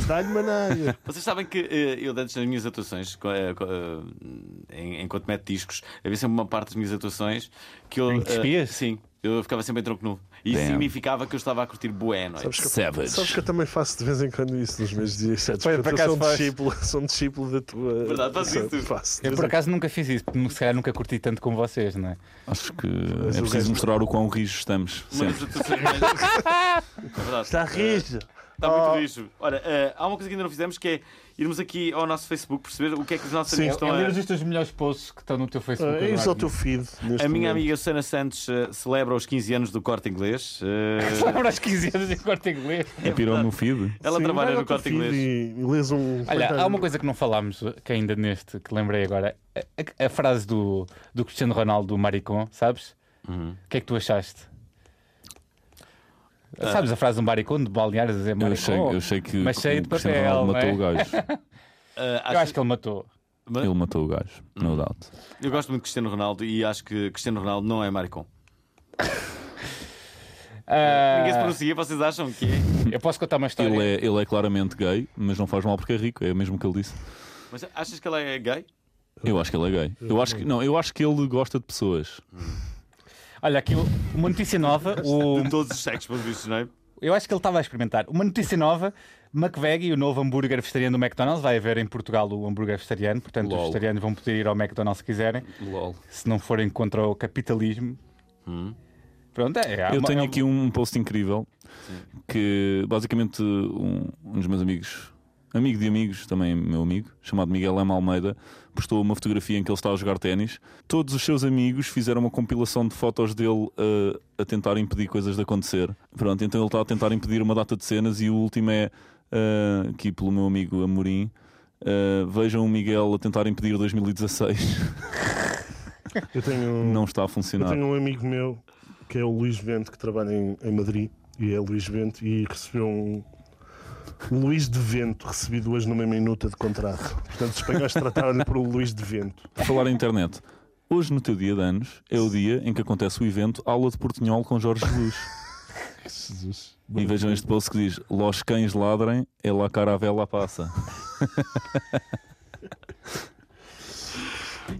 Dá-lhe manaia. Vocês sabem que eh, eu, antes das minhas atuações, co- eh, co- eh, em- enquanto meto discos, havia sempre uma parte das minhas atuações que eu. Em que eh, despias? sim, eu ficava sempre em tronco nu. E isso Damn. significava que eu estava a curtir bué, não é? Sabes que, Savage. sabes que eu também faço de vez em quando isso nos meus dias certos. Por eu acaso sou um faz. discípulo, sou um discípulo da tua. Verdade, fazes Sabe, isso. Faço. de Eu por acaso nunca fiz isso, porque se calhar nunca curti tanto como vocês, não é? Acho que é preciso mostrar o quão rijos estamos. Uma das Sempre. É verdade. Está rijo. Está muito lixo. Ora, eh, há uma coisa que ainda não fizemos que é irmos aqui ao nosso Facebook perceber o que é que os nossos Sim, amigos estão a. os teus melhores posts que estão no teu Facebook. É isso ao Eduardo. teu feed. A minha momento. amiga Susana Santos eh, celebra os 15 anos do corte inglês. Eh, Lembra aos 15 anos em corte inglês. Pirou no feed. ela Sim, trabalha no ao corte inglês. E, lês um. Olha, há uma coisa que não falámos, que ainda neste, que lembrei agora. A, a- a frase do, do Cristiano Ronaldo, do Maricon, sabes? Uhum. O que é que tu achaste? Sabes a frase do Maricon, de Balneário, a dizer Eu eu achei que Mas cheio o de Cristiano papel, Ronaldo não é? matou o gajo. Eh, Eu acho que ele matou. Mas- Ele matou o gajo, no doubt. Eu gosto muito de Cristiano Ronaldo e acho que Cristiano Ronaldo não é maricom. Ah, Ninguém se pronuncia, vocês acham que é? eu posso contar uma história? Ele é, ele é claramente gay, mas não faz mal porque é rico, é mesmo o que ele disse. Mas achas que ele é gay? Eu acho que ele é gay. Eu acho que, não, eu acho que ele gosta de pessoas. Olha, aqui uma notícia nova. O, De todos os sexos, pelos vistos, não é? eu acho que ele estava a experimentar. Uma notícia nova. McVeggie, o novo hambúrguer vegetariano do McDonald's, vai haver em Portugal o hambúrguer vegetariano, portanto os Lol. vegetarianos vão poder ir ao McDonald's se quiserem, Lol. se não forem contra o capitalismo. Pronto, é. há Eu uma- tenho é aqui um post incrível que basicamente um, um dos meus amigos, amigo de amigos, também meu amigo, chamado Miguel M. Almeida, postou uma fotografia em que ele está a jogar ténis. Todos os seus amigos fizeram uma compilação de fotos dele uh, a tentar impedir coisas de acontecer. Pronto, então ele está a tentar impedir uma data de cenas e o último é uh, aqui pelo meu amigo Amorim. Uh, vejam o Miguel a tentar impedir 2016. Eu tenho, Não está a eu funcionar. tenho um amigo meu que é o Luís Vento, que trabalha em, em Madrid. E é Luís Vento e recebeu um. Luís de Vento, recebido hoje numa minuta de contrato. Portanto, os espanhóis trataram-lhe por Luís de Vento. Por falar em internet, hoje no teu dia de anos é o dia em que acontece o evento Aula de Portunhol com Jorge Jesus. Jesus. E vejam este post que diz: Los cães ladrem, é lá caravela passa.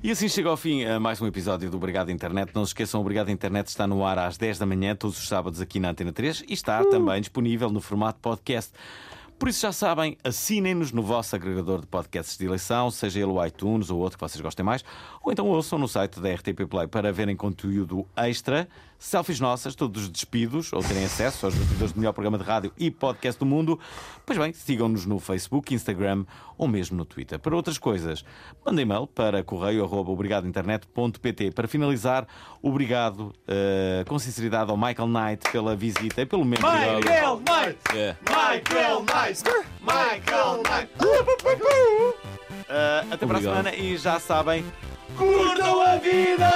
E assim chega ao fim eh, mais um episódio do Obrigado Internet. Não se esqueçam, o Obrigado Internet está no ar às 10 da manhã, todos os sábados aqui na Antena 3 e está também disponível no formato podcast. Por isso já sabem, assinem-nos no vosso agregador de podcasts de eleição, seja ele o iTunes ou outro que vocês gostem mais, ou então ouçam no site da RTP Play para verem conteúdo extra, selfies nossas, todos os despidos, ou terem acesso aos bastidores do melhor programa de rádio e podcast do mundo. Pois bem, sigam-nos no Facebook, Instagram ou mesmo no Twitter. Para outras coisas, mandem e-mail para correio.obrigadointernet.pt. Para finalizar, obrigado eh, com sinceridade ao Michael Knight pela visita e pelo membro. Michael Knight! Yeah. Michael Knight! Michael Knight! Uh, até para a semana e já sabem, curtam a vida!